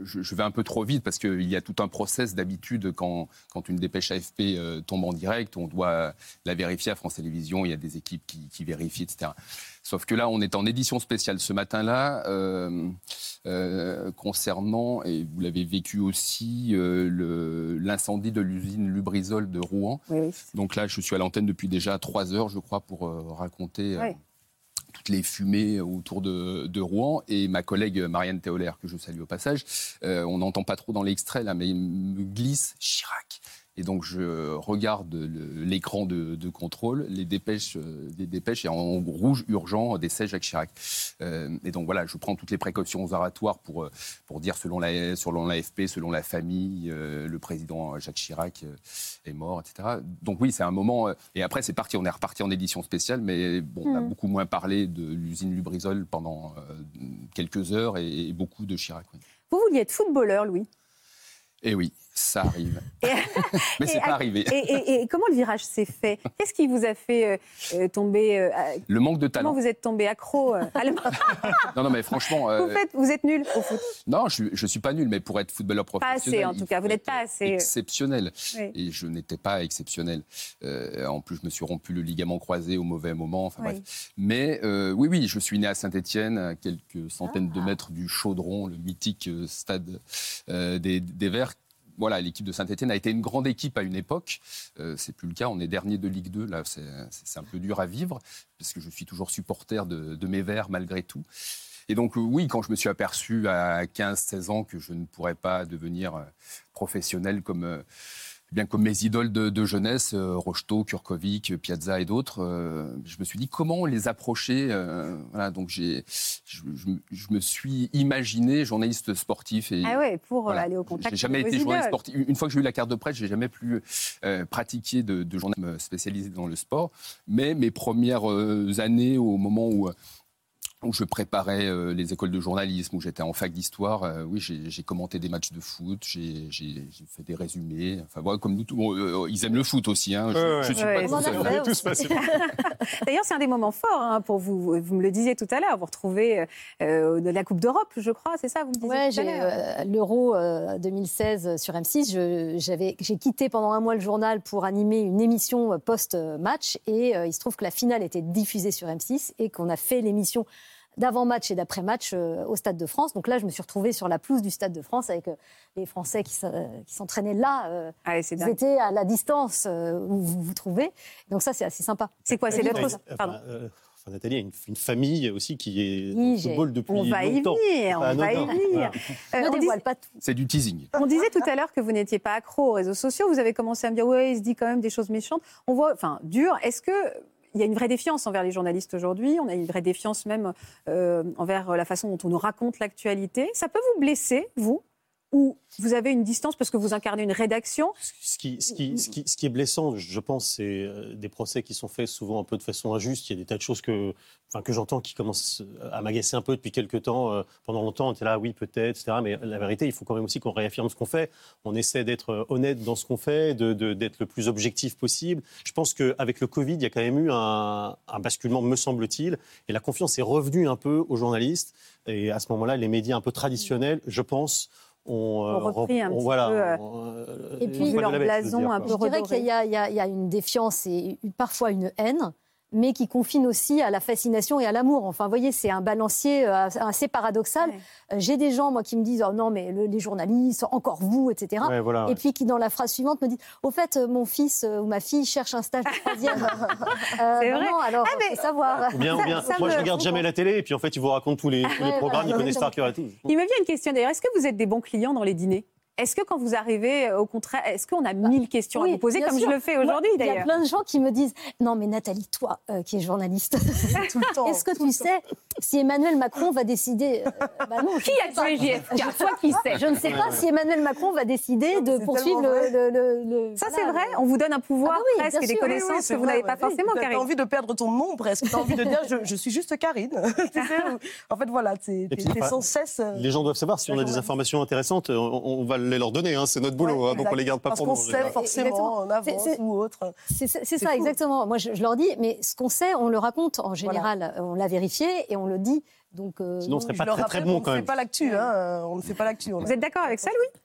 je, vais un peu trop vite parce qu'il y a tout un process d'habitude quand, quand une dépêche AFP euh, tombe en direct. On doit la vérifier à France Télévisions. Il y a des équipes qui, qui vérifient, etc. Sauf que là, on est en édition spéciale ce matin-là, euh, euh, concernant, et vous l'avez vécu aussi, euh, l'incendie de l'usine Lubrizol de Rouen. Donc là, je suis à l'antenne depuis déjà trois heures, je crois, pour raconter toutes les fumées autour de, Rouen. Et ma collègue Marianne Théolaire, que je salue au passage, on n'entend pas trop dans l'extrait là, mais il me glisse Chirac. Et donc je regarde l'écran de, contrôle, les dépêches, euh, des dépêches et en rouge urgent décès Jacques Chirac. Euh, et donc voilà, je prends toutes les précautions oratoires pour euh, pour dire selon la selon l'AFP, selon la famille, le président Jacques Chirac est mort, etc. Donc oui, c'est un moment. et après c'est parti, on est reparti en édition spéciale, mais bon, on a hmm. beaucoup moins parlé de l'usine Lubrizol pendant quelques heures et, beaucoup de Chirac.
Vous vouliez être footballeur, Louis?
Eh oui. Ça arrive. *laughs* *laughs* Mais c'est pas arrivé.
Et, comment le virage s'est fait? Qu'est-ce qui vous a fait euh, euh, tomber euh,
Le manque de talent.
Comment vous êtes tombé accro à *laughs*
Non, non, mais franchement.
Vous, faites, vous, êtes nul au foot
Non, je, ne suis pas nul, mais pour être footballeur professionnel.
Pas assez, en tout cas. Vous n'êtes pas assez.
Exceptionnel. Et je n'étais pas exceptionnel. en plus, je me suis rompu le ligament croisé au mauvais moment. Enfin, bref. Mais oui, oui, je suis né à Saint-Etienne, à quelques centaines de ah. mètres du Chaudron, le mythique stade des, des Verts l'équipe de Saint-Etienne a été une grande équipe à une époque. Euh, c'est plus le cas. On est dernier de Ligue 2. Là, c'est un peu dur à vivre parce que je suis toujours supporter de, mes Verts malgré tout. Et donc, euh, oui, quand je me suis aperçu à 15-16 ans que je ne pourrais pas devenir euh, professionnel comme bien comme mes idoles de, jeunesse, euh, Rocheteau, Kurkovic, Piazza et d'autres, euh, je me suis dit comment les approcher. Euh, voilà, donc j'ai, je, me suis imaginé journaliste sportif. Et,
ah ouais, pour aller au contact.
J'ai jamais été journaliste sportif. Une fois que j'ai eu la carte de presse, j'ai jamais plus pratiqué de, de journalisme spécialisé dans le sport. Mais mes premières années, au moment où où je préparais euh, les écoles de journalisme, où j'étais en fac d'histoire. Euh, oui, j'ai commenté des matchs de foot, j'ai fait des résumés. Enfin, voilà, comme nous, euh, ils aiment le foot aussi. Hein. Je, suis pas tout seul. *laughs*
D'ailleurs, c'est un des moments forts hein, pour vous. Vous me le disiez tout à l'heure. Vous retrouvez de la Coupe d'Europe, je crois, c'est ça Vous
me disiez l'Euro 2016 sur M6. J'ai quitté pendant un mois le journal pour animer une émission post-match, et il se trouve que la finale était diffusée sur M6 et qu'on a fait l'émission d'avant-match et d'après-match euh, au Stade de France. Donc là, je me suis retrouvée sur la pelouse du Stade de France avec euh, les Français qui s'entraînaient là. Euh, ah, ils étaient à la distance où vous vous trouvez. Donc ça, c'est assez sympa.
C'est quoi C'est l'autre... Pardon
Enfin, Nathalie a une, une famille aussi qui est
Oui,
football depuis
On va y venir, on va y venir.
Voilà.
Euh,
ne
on,
dévoile pas tout.
C'est du teasing.
on disait tout à l'heure que vous n'étiez pas accro aux réseaux sociaux. Vous avez commencé à me dire, ouais, il se dit quand même des choses méchantes. On voit, enfin, dur. Est-ce que il y a une vraie défiance envers les journalistes aujourd'hui On a une vraie défiance même euh, envers la façon dont on nous raconte l'actualité. Ça peut vous blesser, vous? Ou vous avez une distance parce que vous incarnez une rédaction
Ce qui, est blessant, je pense, c'est euh, des procès qui sont faits souvent un peu de façon injuste. Il y a des tas de choses que, enfin, que j'entends qui commencent à m'agacer un peu depuis quelques temps. Euh, Pendant longtemps, on était là, oui, peut-être, etc. Mais la vérité, il faut quand même aussi qu'on réaffirme ce qu'on fait. On essaie d'être euh, honnête dans ce qu'on fait, d'être le plus objectif possible. Je pense qu'avec le Covid, il y a quand même eu un basculement, me semble-t-il. Et la confiance est revenue un peu aux journalistes. Et à ce moment-là, les médias un peu traditionnels, je pense, ont, euh,
Ont repris un
ont-
petit
voilà,
peu, euh,
ont, euh,
Et puis,
leur blason un peu
Je dirais qu'il y, y y a une défiance et parfois une haine, mais qui confine aussi à la fascination et à l'amour. Enfin, vous voyez, c'est un balancier euh, assez paradoxal.
Ouais.
Euh, J'ai des gens, moi, qui me disent Oh non, mais le- les journalistes, encore vous, etc.
Ouais, voilà,
Et puis qui, dans la phrase suivante, me disent Au fait, euh, mon fils ou ma fille cherche un stage de troisième. *laughs* Euh,
C'est vrai.
Non, alors,
Ah, mais-
faut savoir.
Ou bien, ou bien,
Ça
moi,
me-
je regarde jamais la télé, et puis en fait, ils vous racontent tous les, tous les
Ouais,
programmes,
voilà,
ils connaissent par cœur et tout.
Il me vient une question d'ailleurs. Est-ce que vous êtes des bons clients dans les dîners? Est-ce que quand vous arrivez, euh, au contraire, est-ce qu'on a mille questions à vous poser comme
sûr.
je le fais aujourd'hui
Il y a
d'ailleurs
plein de gens qui me disent Non, mais Nathalie, toi euh, qui es journaliste, *laughs*
Tout le temps.
est-ce que tu sais si Emmanuel Macron va décider euh, bah non, *laughs*
Qui a tué JFK Toi qui sais.
Je ne sais pas si Emmanuel Macron va décider de poursuivre le, le- le- le-
Ça,
voilà,
c'est vrai
le-
On vous donne un pouvoir
Ah bah oui,
presque et des
sûr, oui, oui,
connaissances que vous n'avez pas forcément,
T'as-
Karine.
T'as envie de perdre ton nom presque. T'as envie de dire je, je suis juste Karine. *laughs* Tu sais, en fait, voilà, t'es sans cesse.
Les gens doivent savoir, si on a des informations intéressantes, on, on va les leur donner, hein, c'est notre boulot,
ouais,
hein, donc on les garde pas
Parce
pour nous.
sait forcément
Exactement.
en avance ou autre.
C'est ça,
fou.
exactement. Moi, je, je leur dis, mais ce qu'on sait, on le raconte en général. On l'a vérifié et on le dit. Donc, euh,
Sinon, on serait
Je
pas très très bon
qu'on
quand
ne fait
même.
pas l'actu. Hein, on ne fait pas l'actu. on
Vous êtes d'accord avec ça, Louis?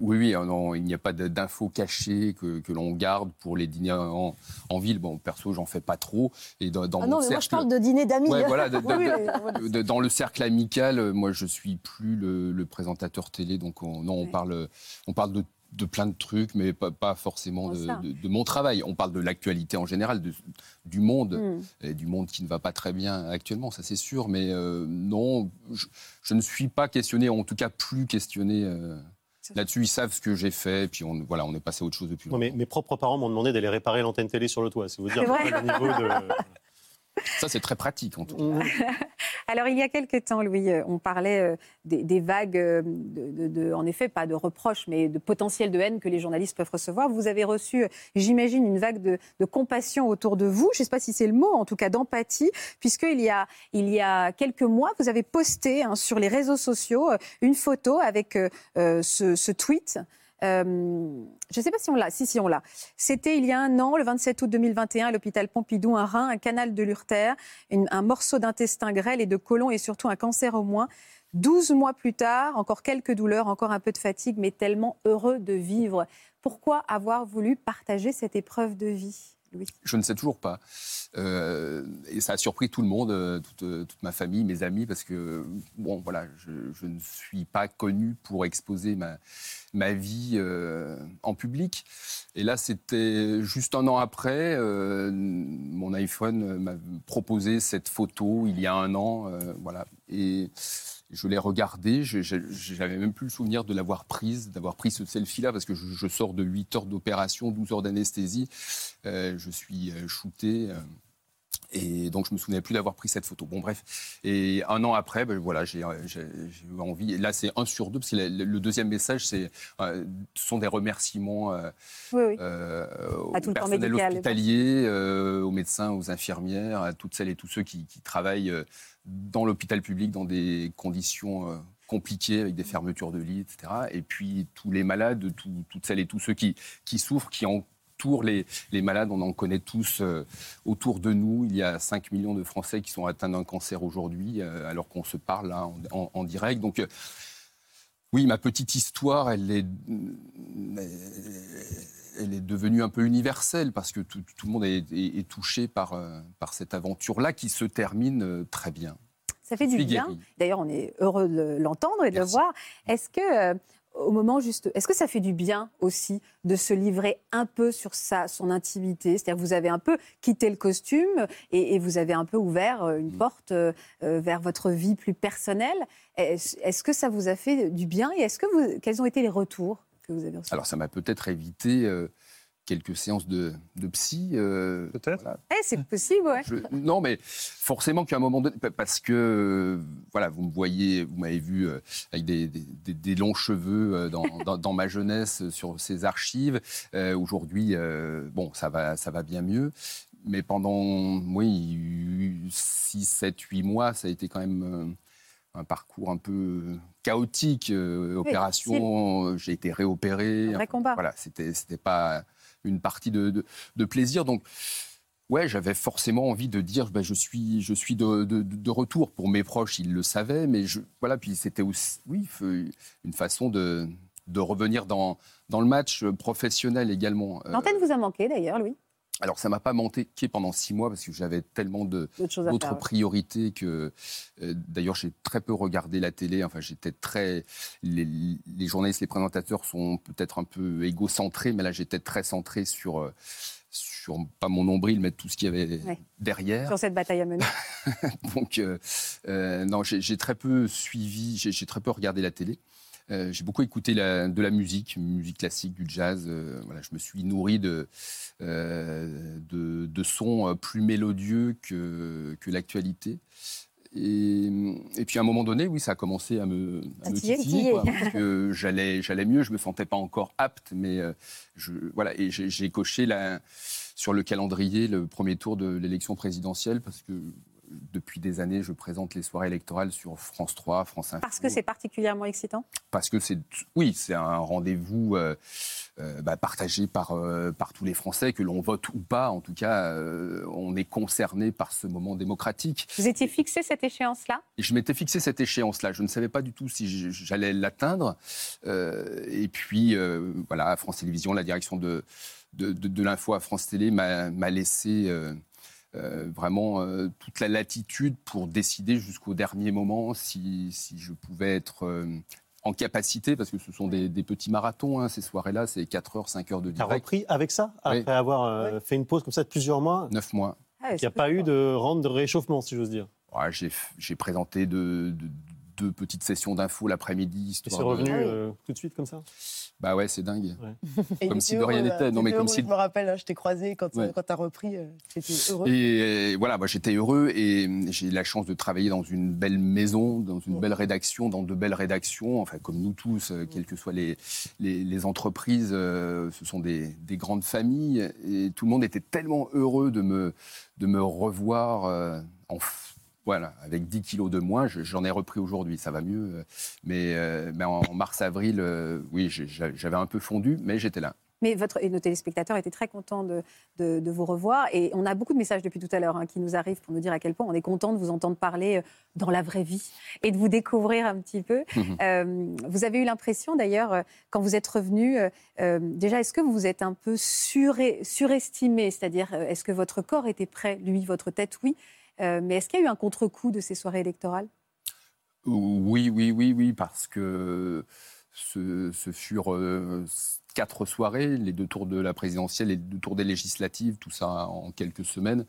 Oui, oui, euh, non, il n'y a pas d'infos cachées que, que l'on garde pour les dîners en, en ville. Bon, perso, j'en fais pas trop. Et dans, dans
Ah
mon
non, mais moi, je
cercle-
parle de dîner d'amis.
Ouais, voilà, *laughs* dans le cercle amical, euh, moi, je suis plus le, le présentateur télé, donc on, non, on parle, on parle de, de plein de trucs, mais pas, pas forcément de,
ça.
de- de mon travail. On parle de l'actualité en général, de- du monde,
Hmm.
et du monde qui ne va pas très bien actuellement, ça c'est sûr. Mais euh, non, je, je ne suis pas questionné, en tout cas plus questionné. euh, Là-dessus, ils savent ce que j'ai fait, puis on, voilà, on est passé à autre chose depuis longtemps.
mes, mes propres parents m'ont demandé d'aller réparer l'antenne télé sur le toit, c'est vous dire le niveau de. *laughs*
Ça, c'est très pratique, en tout cas. *laughs*
Alors, il y a quelque temps, Louis, euh, on parlait euh, des, vagues, euh, en effet, pas de reproches, mais de potentiel de haine que les journalistes peuvent recevoir. Vous avez reçu, j'imagine, une vague de, compassion autour de vous. Je ne sais pas si c'est le mot, en tout cas d'empathie, puisqu'il y a, il y a quelques mois, vous avez posté hein, sur les réseaux sociaux une photo avec ce tweet. Euh, je ne sais pas si on l'a. Si, si, on l'a. C'était il y a un an, le 27 août 2021, à l'hôpital Pompidou, un rein, un canal de l'urtère, un morceau d'intestin grêle et de côlon et surtout un cancer au moins. 12 mois plus tard, encore quelques douleurs, encore un peu de fatigue, mais tellement heureux de vivre. Pourquoi avoir voulu partager cette épreuve de vie,
Je ne sais toujours pas. Euh, et ça a surpris tout le monde, euh, toute, euh, toute ma famille, mes amis, parce que, bon, voilà, je, ne suis pas connu pour exposer ma, vie en public. Et là, c'était juste un an après, mon iPhone m'a proposé cette photo il y a un an, voilà. Et je l'ai regardée, j'avais même plus le souvenir de l'avoir prise, d'avoir pris ce selfie-là, parce que je, sors de 8 heures d'opération, 12 heures d'anesthésie. Euh, je suis euh, shooté. Et donc, je me souvenais plus d'avoir pris cette photo. Bon, bref. Et un an après, ben, voilà, j'ai eu envie. Et là, c'est un sur deux, parce que le, deuxième message, c'est, euh, ce sont des remerciements euh,
Oui, oui.
euh,
À
au
tout le corps
personnel
médical.
hospitalier, euh, aux médecins, aux infirmières, à toutes celles et tous ceux qui, qui travaillent euh, dans l'hôpital public dans des conditions compliquées, avec des fermetures de lits, etc. Et puis tous les malades, tout- toutes celles et tous ceux qui, qui souffrent, qui les, les malades. On en connaît tous euh, autour de nous. Il y a 5 millions de Français qui sont atteints d'un cancer aujourd'hui, euh, alors qu'on se parle là en, en- en direct. Donc euh, oui, ma petite histoire, elle est, elle est devenue un peu universelle parce que tout, tout le monde est, est- est touché par, par cette aventure-là qui se termine très bien.
Ça fait du bien. D'ailleurs, on est heureux de l'entendre et de le voir. Est-ce que, au moment juste. Est-ce que ça fait du bien aussi de se livrer un peu sur sa, son intimité? C'est-à-dire que vous avez un peu quitté le costume et, et vous avez un peu ouvert euh, une porte euh, euh, vers votre vie plus personnelle. Est-ce que ça vous a fait du bien et est-ce que vous, quels ont été les retours que vous avez reçus?
Alors, ça m'a peut-être évité euh, quelques séances de, de psy. euh,
Peut-être.
voilà.
Eh, c'est possible, ouais.
Je- non, mais forcément qu'à un moment donné, pa- parce que euh, voilà, vous me voyez, vous m'avez vu euh, avec des, des- des- des longs cheveux euh, dans, *laughs* dans- dans ma jeunesse sur ces archives. Euh, Aujourd'hui, euh, bon, ça va, ça va bien mieux. Mais pendant, oui, 6, 7, 8 mois, ça a été quand même un parcours un peu chaotique. euh, opération, j'ai été réopéré.
Un vrai combat.
Voilà, c'était, c'était pas une partie de, de- plaisir. Donc, ouais, j'avais forcément envie de dire, ben, je suis, je suis de, de- retour. Pour mes proches, ils le savaient, mais voilà, puis c'était aussi, oui, une façon de, de revenir dans, dans le match professionnel également. Euh,
L'antenne vous a manqué d'ailleurs, Louis?
Alors, ça m'a pas manqué pendant six mois parce que j'avais tellement
D'autres
priorités que euh, d'ailleurs j'ai très peu regardé la télé enfin j'étais très les, les journalistes les présentateurs sont peut-être un peu égocentrés mais là j'étais très centré sur euh, sur pas mon nombril mais tout ce qu'il y avait
Ouais.
derrière
Sur cette bataille à mener. *laughs*
donc euh, non j'ai très peu suivi j'ai très peu regardé la télé Euh, j'ai beaucoup écouté la- de la musique, musique classique, du jazz. euh, voilà, je me suis nourri de, euh, de, de sons plus mélodieux que, que l'actualité. Et, et puis à un moment donné, oui, ça a commencé à me, à me
Titiller.
quoi, parce que *laughs* j'allais, j'allais mieux. Je me sentais pas encore apte, mais je, voilà, et j'ai, j'ai coché la, sur le calendrier le premier tour de l'élection présidentielle parce que depuis des années, je présente les soirées électorales sur France 3, France Info.
Parce que c'est particulièrement excitant?
Parce que c'est, oui, c'est un rendez-vous euh, euh, bah, partagé par, euh, par tous les Français, que l'on vote ou pas. En tout cas, on est concerné par ce moment démocratique.
Vous étiez fixé cette échéance-là?
Je m'étais fixé cette échéance-là. Je ne savais pas du tout si j'allais l'atteindre. Et puis, voilà, France Télévisions, la direction de, de, de- de l'info à France Télé m'a laissé euh, vraiment euh, toute la latitude pour décider jusqu'au dernier moment si, si je pouvais être euh, en capacité, parce que ce sont des, des petits marathons, hein, ces soirées-là, c'est 4 heures, 5 heures de direct.
repris avec ça
Oui.
Après avoir euh, fait une pause comme ça de plusieurs mois?
9 mois.
Ah,
Il n'y a pas eu de rente de réchauffement, si j'ose dire.
Ouais, J'ai j'ai présenté de- de- deux petites sessions d'infos l'après-midi.
Et
histoire
c'est
de-
revenu
Ah oui.
euh, tout de suite comme ça?
Bah ouais, c'est dingue. Comme si de rien
heureux,
n'était. Non, mais comme
heureux,
si-
Je me rappelle, hein, je t'ai croisé quand,
Ouais.
quand tu as repris. euh, T'étais heureux.
Et euh, voilà, moi j'étais heureux et euh, j'ai eu la chance de travailler dans une belle maison, dans une belle rédaction, dans de belles rédactions, enfin comme nous tous, euh, quelles que soient les, les, les entreprises, euh, ce sont des, des grandes familles et tout le monde était tellement heureux de me, de me revoir euh, en, voilà, avec 10 kilos de moins, Je- j'en ai repris aujourd'hui, ça va mieux. euh, Mais, euh, mais en mars-avril, euh, oui, j'avais un peu fondu, mais j'étais là.
Mais votre, et nos téléspectateurs étaient très contents de, de- de vous revoir. Et on a beaucoup de messages depuis tout à l'heure hein, qui nous arrivent pour nous dire à quel point on est content de vous entendre parler dans la vraie vie et de vous découvrir un petit peu. Euh, vous avez eu l'impression d'ailleurs, quand vous êtes revenu, euh, déjà, est-ce que vous vous êtes un peu suré- surestimé? C'est-à-dire, est-ce que votre corps était prêt? Lui, votre tête, oui. Euh, mais est-ce qu'il y a eu un contre-coup de ces soirées électorales?
Oui, oui, oui, oui, parce que ce, furent euh, quatre soirées, les deux tours de la présidentielle et les deux tours des législatives, tout ça en quelques semaines.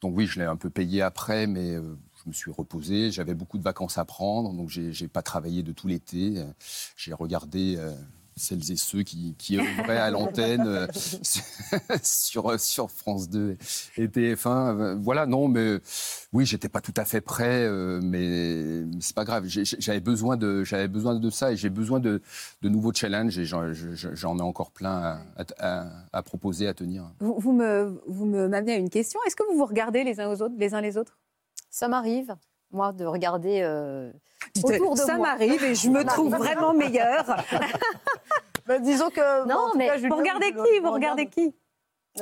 Donc oui, je l'ai un peu payé après, mais euh, je me suis reposé. J'avais beaucoup de vacances à prendre, donc j'ai pas travaillé de tout l'été. J'ai regardé celles et ceux qui, qui œuvraient à l'antenne euh, *laughs* sur, sur France 2 et TF1. Euh, Voilà, non, mais oui, j'étais pas tout à fait prêt, euh, mais, c'est pas grave. J'avais besoin de, j'avais besoin de ça et j'ai besoin de, de nouveaux challenges et j'en je- j'en ai encore plein à, à- à proposer, à tenir.
Vous, vous me, vous me m'amenez à une question. Est-ce que vous vous regardez les uns aux autres, les uns les autres?
Ça m'arrive, moi, de regarder euh, autour de
Ça
moi.
m'arrive et je me trouve vraiment meilleure. *laughs*
Bah, disons que.
Non,
bon,
mais
cas, Julien,
Vous regardez qui Vous regardez
regarde.
qui?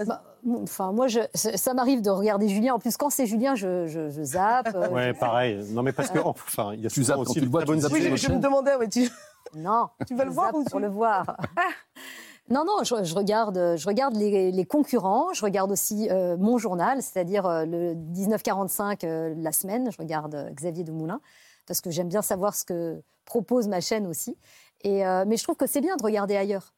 Bah, Enfin, moi, je, ça ça m'arrive de regarder Julien. En plus, quand c'est Julien, je, je, je zappe. euh,
Ouais, pareil. Non, mais parce que, *laughs* enfin, il y a
Tu zappes quand
aussi
tu
de
le vois, tu
Oui, je, je me demandais, ouais, tu,
Non. *laughs*
tu vas le voir ou
pour
tu-
le voir. Non, non, je, je regarde, je regarde les, les concurrents. Je regarde aussi euh, mon journal, c'est-à-dire euh, le 1945 euh, la semaine. Je regarde euh, Xavier Demoulin parce que j'aime bien savoir ce que propose ma chaîne aussi. Et, euh, mais je trouve que c'est bien de regarder ailleurs.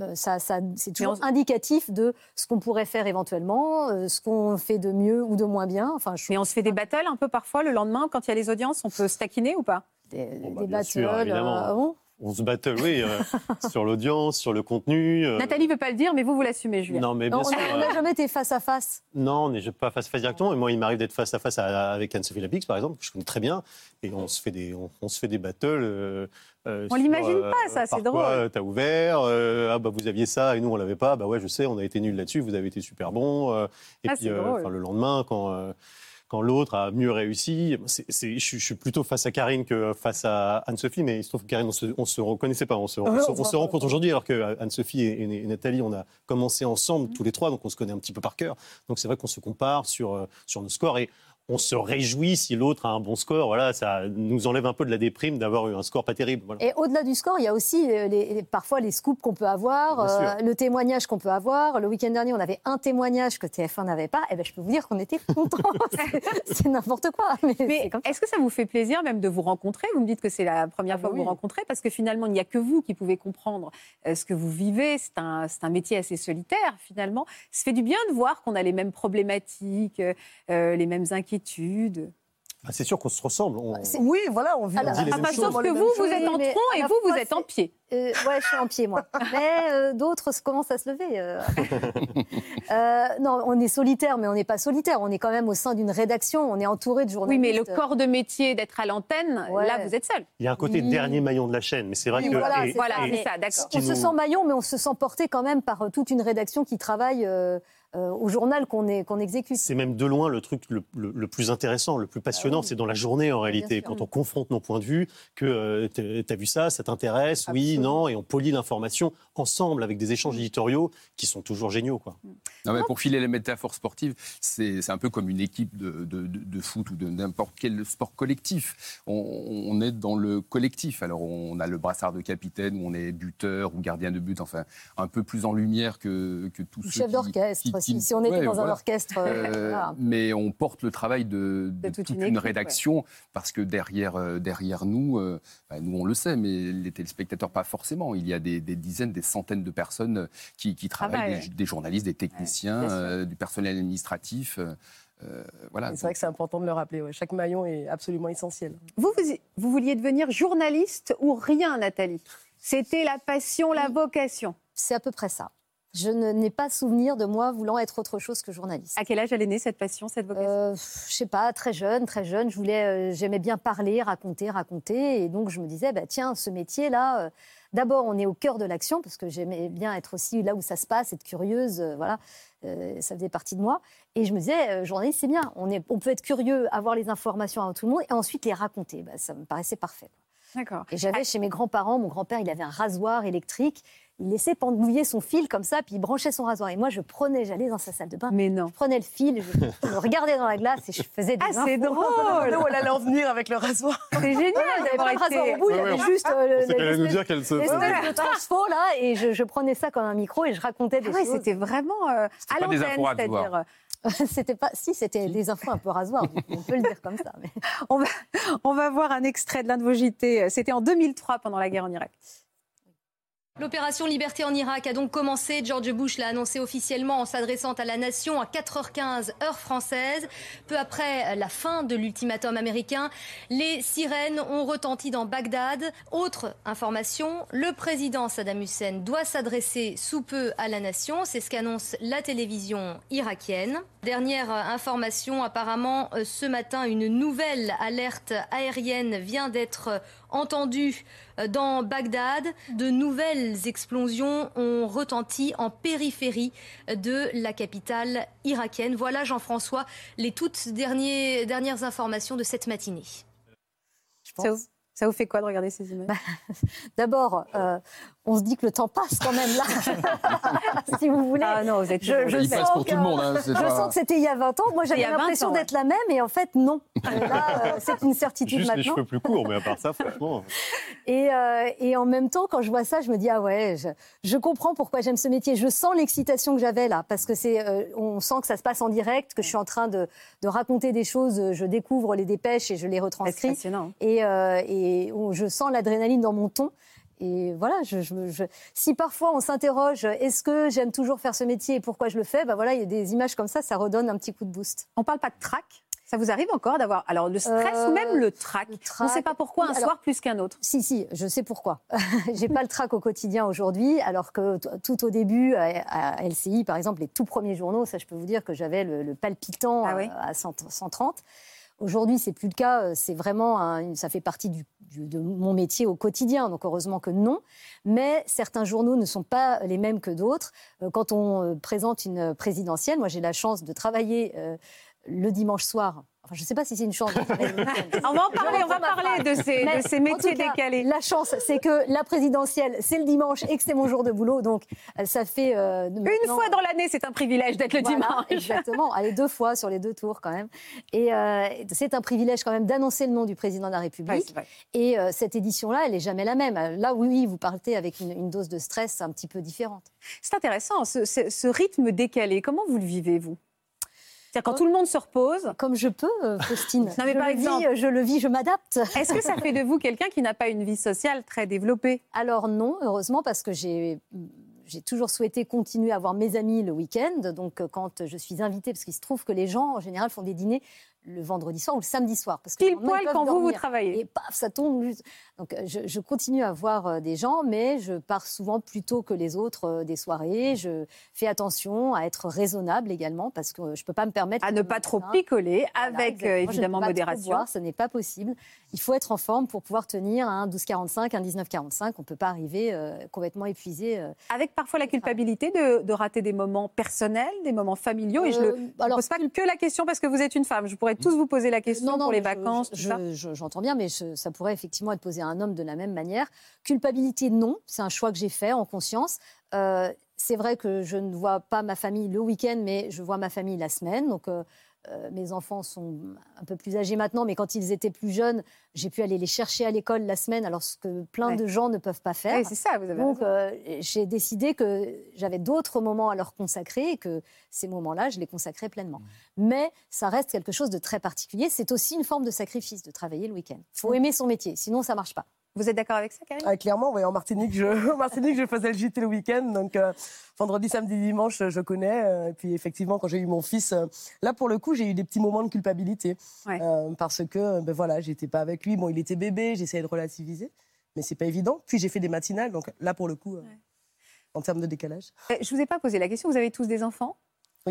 Euh, Ça, ça- c'est toujours indicatif de ce qu'on pourrait faire éventuellement, euh, ce qu'on fait de mieux ou de moins bien. Enfin, je
Mais on se fait des battles un peu parfois le lendemain quand il y a les audiences. On peut se taquiner ou pas?
Des,
bah, bien sûr, évidemment.
ah bon?
On se battle, oui, euh, *laughs* sur l'audience, sur le contenu. euh,
Nathalie veut pas le dire, mais vous, vous l'assumez, Julien.
Non, mais bien
Non, on
sûr.
a- on n'a jamais été face à face.
Non, on n'est pas face à face directement. Et moi, il m'arrive d'être face à face à- avec Anne-Sophie Lapix, par exemple, que je connais très bien. Et on se fait des, on, on se fait des battles. euh, euh,
On l'imagine
euh,
pas, ça, c'est drôle.
euh, T'as ouvert, euh, ah bah vous aviez ça et nous on l'avait pas. Bah ouais, je sais, on a été nuls là-dessus. Vous avez été super bons. euh, et
Ah,
puis le lendemain, quand euh, quand l'autre a mieux réussi, c'est- c'est- je, suis- je suis plutôt face à Karine que face à Anne-Sophie, mais il se trouve que Karine, on se, on se reconnaissait pas. On se, on se-
on se
se rencontre aujourd'hui, alors que Anne-Sophie et, et Nathalie, on a commencé ensemble tous les trois, donc on se connaît un petit peu par cœur. Donc c'est vrai qu'on se compare sur, euh, sur nos scores et on se réjouit si l'autre a un bon score. Voilà, ça nous enlève un peu de la déprime d'avoir eu un score pas terrible. Voilà.
Et au-delà du score, il y a aussi euh, les- parfois les scoops qu'on peut avoir, euh, le témoignage qu'on peut avoir. Le week-end dernier, on avait un témoignage que TF1 n'avait pas. Et ben, je peux vous dire qu'on était contents. *laughs* C'est- n'importe quoi. Mais,
est-ce que ça vous fait plaisir même de vous rencontrer? Vous me dites que c'est la première
Ah
fois
bah
que vous
oui.
vous rencontrez parce que finalement, il n'y a que vous qui pouvez comprendre euh, ce que vous vivez. C'est un, c'est un métier assez solitaire finalement. Ça fait du bien de voir qu'on a les mêmes problématiques, euh, les mêmes inquiétudes.
Ah, c'est sûr qu'on se ressemble. On-
Oui, voilà, on vit.
Alors,
dit les mêmes
Enfin,
choses.
sauf
On
que vous, vous êtes en tronc et vous, vous êtes en pied.
Euh, ouais, je suis en pied, moi. *laughs* Mais euh, d'autres commencent à se lever. euh. *laughs* Euh, non, on est solitaire, mais on n'est pas solitaire. On est quand même au sein d'une rédaction. On est entouré de
Oui,
journalistes.
mais le corps de métier d'être à l'antenne,
Ouais.
là, vous êtes seul.
Il y a un côté
Oui.
dernier maillon de la chaîne, mais c'est vrai
Oui,
que
voilà,
et-
c'est
Voilà,
mais-
ça, d'accord.
On se sent maillot, mais on se sent porté quand même par toute une rédaction qui travaille euh, au journal qu'on exécute.
C'est même de loin le truc le, le- le plus intéressant, le plus passionnant,
Ah oui.
c'est dans la journée en réalité,
sûr.
quand on confronte nos points de vue, que euh, t'es- t'as vu ça, ça t'intéresse, oui, non, et on polie l'information ensemble avec des échanges éditoriaux qui sont toujours géniaux. Quoi.
Non, mais pour filer les métaphores sportives, c'est un peu comme une équipe de, de- de- de foot ou de n'importe quel sport collectif. On, on est dans le collectif. Alors, on a le brassard de capitaine où on est buteur ou gardien de but, enfin, un peu plus en lumière que, que tous
Ou
ceux
chef
qui-
d'orchestre,
qui-
si, on était
Ouais,
dans un orchestre. euh,
Euh,
voilà.
mais on porte le travail de, de
De toute
toute,
une
rédaction parce que derrière, euh, derrière nous, euh, bah, nous on le sait, mais les téléspectateurs pas forcément. Il y a des, des dizaines, des centaines de personnes qui, qui travaillent,
Travaillent.
des, des journalistes, des techniciens, euh, du personnel administratif. euh, euh, voilà.
C'est vrai que c'est important de le rappeler. ouais. Chaque maillon est absolument essentiel.
Vous, vous, vous vouliez devenir journaliste ou rien, Nathalie? C'était la passion, la vocation.
C'est à peu près ça. Je n'ai pas souvenir de moi voulant être autre chose que journaliste.
À quel âge elle est née, cette passion, cette vocation?
Euh, je sais pas, très jeune, très jeune, je voulais, euh, j'aimais bien parler, raconter, raconter, et donc je me disais, bah, tiens, ce métier-là, euh, d'abord on est au cœur de l'action parce que j'aimais bien être aussi là où ça se passe, être curieuse, euh, voilà, ça faisait partie de moi, et je me disais, journaliste, c'est bien, on, est, on peut être curieux, avoir les informations à tout le monde, et ensuite les raconter, Bah, ça me paraissait parfait.
D'accord.
Et j'avais chez mes grands-parents, mon grand-père, il avait un rasoir électrique. Il laissait pendouiller son fil comme ça, puis il branchait son rasoir. Et moi, je prenais, j'allais dans sa salle de bain,
Mais non.
je prenais le fil, je, me regardais dans la glace et je faisais des
Ah, c'est drôle
Là où elle allait en venir avec le rasoir.
C'est génial
Il n'y avait pas de rasoir au bout, il y
Ouais,
avait juste euh, le-
allait nous dire qu'elle se.
de transfo, là, et je, je prenais ça comme un micro et je racontais des
Ah
choses.
c'était vraiment euh, à l'antenne, c'est-à-dire.
c'était pas, si, c'était des infos un peu rasoirs, on peut le dire comme ça. mais- *laughs*
On va, on va voir un extrait de l'un de vos JT. C'était en 2003 pendant la guerre en Irak.
L'opération Liberté en Irak a donc commencé. George Bush l'a annoncé officiellement en s'adressant à la nation à 4h15 heure française. Peu après la fin de l'ultimatum américain, les sirènes ont retenti dans Bagdad. Autre information, le président Saddam Hussein doit s'adresser sous peu à la nation. C'est ce qu'annonce la télévision irakienne. Dernière information, apparemment euh, ce matin, une nouvelle alerte aérienne vient d'être entendue euh, dans Bagdad. De nouvelles explosions ont retenti en périphérie de la capitale irakienne. Voilà, Jean-François, les toutes derniers- dernières informations de cette matinée.
je
Ça
pense.
vous, ça vous fait quoi de regarder ces images? *laughs*
D'abord, euh, on se dit que le temps passe quand même là, *laughs* si vous voulez.
Ah non, vous êtes
Je- je
Il passe
sens
pour
que-
tout le monde. hein, c'est
Je
pas-
sens que c'était il y a 20 ans. Moi, j'avais
a 20
l'impression d'être la même, et en fait, non. *laughs* Et là, euh, c'est une certitude
Juste les
maintenant.
cheveux plus courts, mais à part ça, *laughs* franchement.
Et, euh, et en même temps, quand je vois ça, je me dis ah ouais, je, je comprends pourquoi j'aime ce métier. Je sens l'excitation que j'avais là, parce que c'est, euh, on sent que ça se passe en direct, que je suis en train de, de raconter des choses. Je découvre les dépêches et je les
C'est
retranscris.
passionnant.
Et, euh, et on- je sens l'adrénaline dans mon ton. Et voilà, je, je- je- si parfois on s'interroge, est-ce que j'aime toujours faire ce métier et pourquoi je le fais bah voilà, il y a des images comme ça, ça redonne un petit coup de boost.
On parle pas de trac ça vous arrive encore d'avoir alors le stress
Euh,
ou même le trac?
le
On ne sait pas pourquoi un soir plus qu'un autre.
Si, si, je sais pourquoi. *laughs* J'ai pas le trac au quotidien aujourd'hui, alors que tout au début, à, à LCI, par exemple, les tout premiers journaux, ça, je peux vous dire que j'avais le, le palpitant
Ah oui
euh, à 100 130. Aujourd'hui, c'est plus le cas. euh, C'est vraiment, ça fait partie de mon métier au quotidien. Donc heureusement que non. Mais certains journaux ne sont pas les mêmes que d'autres. Euh, Quand on euh, présente une présidentielle, moi j'ai la chance de travailler le dimanche soir. Enfin, je ne sais pas si c'est une chance. *laughs*
On va en parler, on va parler de ces,
Mais
de ces
en
métiers
cas,
décalés.
La chance, c'est que la présidentielle, c'est le dimanche et que c'est mon jour de boulot. Donc, ça fait. euh,
Une fois dans l'année, c'est un privilège d'être le
Voilà,
dimanche.
Exactement. Allez, deux fois sur les deux tours quand même. Et euh, c'est un privilège quand même d'annoncer le nom du président de la République. et euh, cette édition-là, elle n'est jamais la même. Là, oui, oui, vous partez avec une, une dose de stress un petit peu différente.
C'est intéressant, ce, ce- ce rythme décalé. Comment vous le vivez, vous? C'est-à-dire quand
Oh.
tout le monde se repose,
Comme je peux, euh, Faustine. *laughs*
Non, mais
je,
par
le
exemple-
vis, je le vis, je m'adapte. *laughs*
est-ce que ça fait de vous quelqu'un qui n'a pas une vie sociale très développée?
Alors non, heureusement, parce que j'ai j'ai toujours souhaité continuer à voir mes amis le week-end. Donc euh, quand je suis invitée, parce qu'il se trouve que les gens en général font des dîners le vendredi soir ou le samedi soir. Parce que le
Pile poil quand vous, vous travaillez.
Et paf, ça tombe. juste. Donc euh, je, je continue à voir euh, des gens, mais je pars souvent plus tôt que les autres euh, des soirées. Je fais attention à être raisonnable également, parce que je ne peux pas me permettre...
À ne pas trop
matin,
picoler,
voilà,
avec
exactement. Je ne peux
évidemment
pas trop
modération.
boire, ce n'est pas possible. Il faut être en forme pour pouvoir tenir un 12,45, un 19,45. On ne peut pas arriver euh, complètement épuisé. euh.
Avec parfois la culpabilité de, de rater des moments personnels, des moments familiaux. Et je ne pose pas que la question parce que vous êtes une femme. Je pourrais tous vous poser la question pour les
je-
vacances,
je-
tout ça.
je- je- J'entends bien, mais ça pourrait effectivement être posé à un homme de la même manière. Culpabilité, non. C'est un choix que j'ai fait en conscience. Euh, c'est vrai que je ne vois pas ma famille le week-end, mais je vois ma famille la semaine. Donc, euh, euh, mes enfants sont un peu plus âgés maintenant, mais quand ils étaient plus jeunes, j'ai pu aller les chercher à l'école la semaine, alors ce que plein
Ouais.
de gens ne peuvent pas faire.
C'est ça, vous avez
Donc,
raison.
euh, j'ai décidé que j'avais d'autres moments à leur consacrer et que ces moments-là, je les consacrais pleinement. Mais ça reste quelque chose de très particulier. C'est aussi une forme de sacrifice de travailler le week-end. Il faut aimer son métier, sinon ça marche pas.
Vous êtes d'accord avec ça, Karine?
Ah, clairement, ouais, en Martinique, je, *laughs* en Martinique, je faisais le JT le week-end. Donc, euh, vendredi, samedi, dimanche, je connais. euh, et puis, effectivement, quand j'ai eu mon fils, euh, là, pour le coup, j'ai eu des petits moments de culpabilité.
Ouais.
Parce que, ben voilà, j'étais pas avec lui. Bon, il était bébé, j'essayais de relativiser. Mais c'est pas évident. Puis, j'ai fait des matinales. Donc, là, pour le coup, en termes de décalage.
Je vous ai pas posé la question. Vous avez tous des enfants?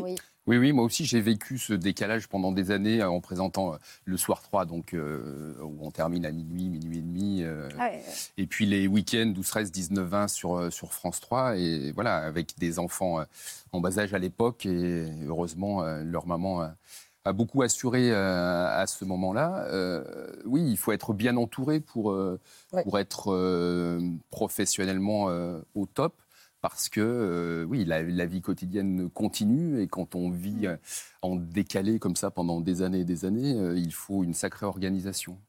Oui.
Oui, oui, moi aussi j'ai vécu ce décalage pendant des années euh, en présentant euh, le soir 3, donc euh, où on termine à minuit, minuit et demi. euh,
Ah ouais.
Et puis les week-ends 12, 13, 19, 20 sur, sur France 3. Et voilà, avec des enfants en bas âge à l'époque. Et heureusement, leur maman a beaucoup assuré à ce moment-là. Euh, oui, il faut être bien entouré pour,
Ouais.
pour être euh, professionnellement euh, au top. Parce que euh, oui, la, la vie quotidienne continue et quand on vit euh, en décalé comme ça pendant des années et des années, euh, il faut une sacrée organisation.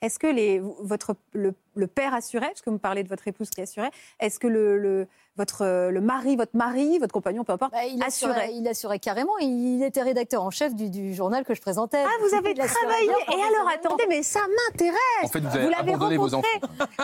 Est-ce que les, votre, le, le père assurait, parce que vous me parlez de votre épouse qui assurait, est-ce que le, le, votre, le mari, votre mari, votre compagnon, peu importe,
Bah, il,
assurait
assurait, il assurait carrément. Il était rédacteur en chef du, du journal que je présentais.
Ah, vous avez travaillé Et alors, attendez, mais ça m'intéresse
En fait, vous
Vous
avez
l'avez rencontré
enfants.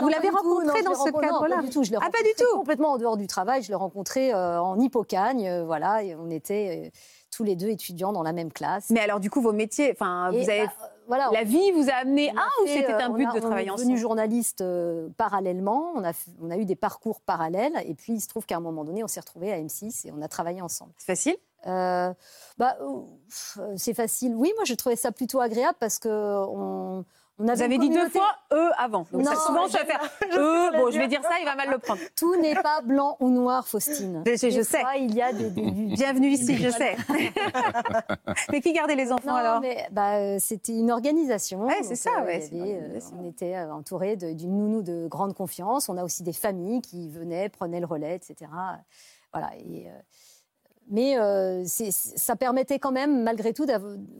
Vous l'avez rencontré
non,
dans ce cadre-là
Pas du tout, je l'ai
Ah, pas
rencontré
du tout
Complètement en dehors du travail. Je l'ai rencontré euh, en Hippocagne. euh, voilà, et on était euh, tous les deux étudiants dans la même classe.
Mais alors, du coup, vos métiers, enfin, vous avez...
bah, voilà,
La vie vous a amené à ou c'était
euh,
un
on
but
a-
de travailler
On est devenu
ensemble
journaliste euh, parallèlement. On a, f- on a eu des parcours parallèles. Et puis, il se trouve qu'à un moment donné, on s'est retrouvés à M6 et on a travaillé ensemble.
C'est facile?
Euh, bah, euh, euh, c'est facile. Oui, moi, je trouvais ça plutôt agréable parce que on, on avait
Vous avez dit deux fois eux avant. Donc
Non,
ça, souvent, ça faire *laughs* eux. Bon, je vais dire ça, il va mal le prendre.
Tout n'est pas blanc ou noir, Faustine.
Je- je- je sais.
fois, il y a des, des-
Bienvenue ici, je *laughs* sais. *laughs* mais qui gardait les enfants
Non,
alors
mais bah, euh, c'était une organisation.
Ouais, c'est ça,
euh,
ouais,
avait, euh, on était euh, entouré d'une nounou de grande confiance. On a aussi des familles qui venaient, prenaient le relais, etc. Voilà. Et, euh, mais euh, c'est- ça permettait quand même, malgré tout,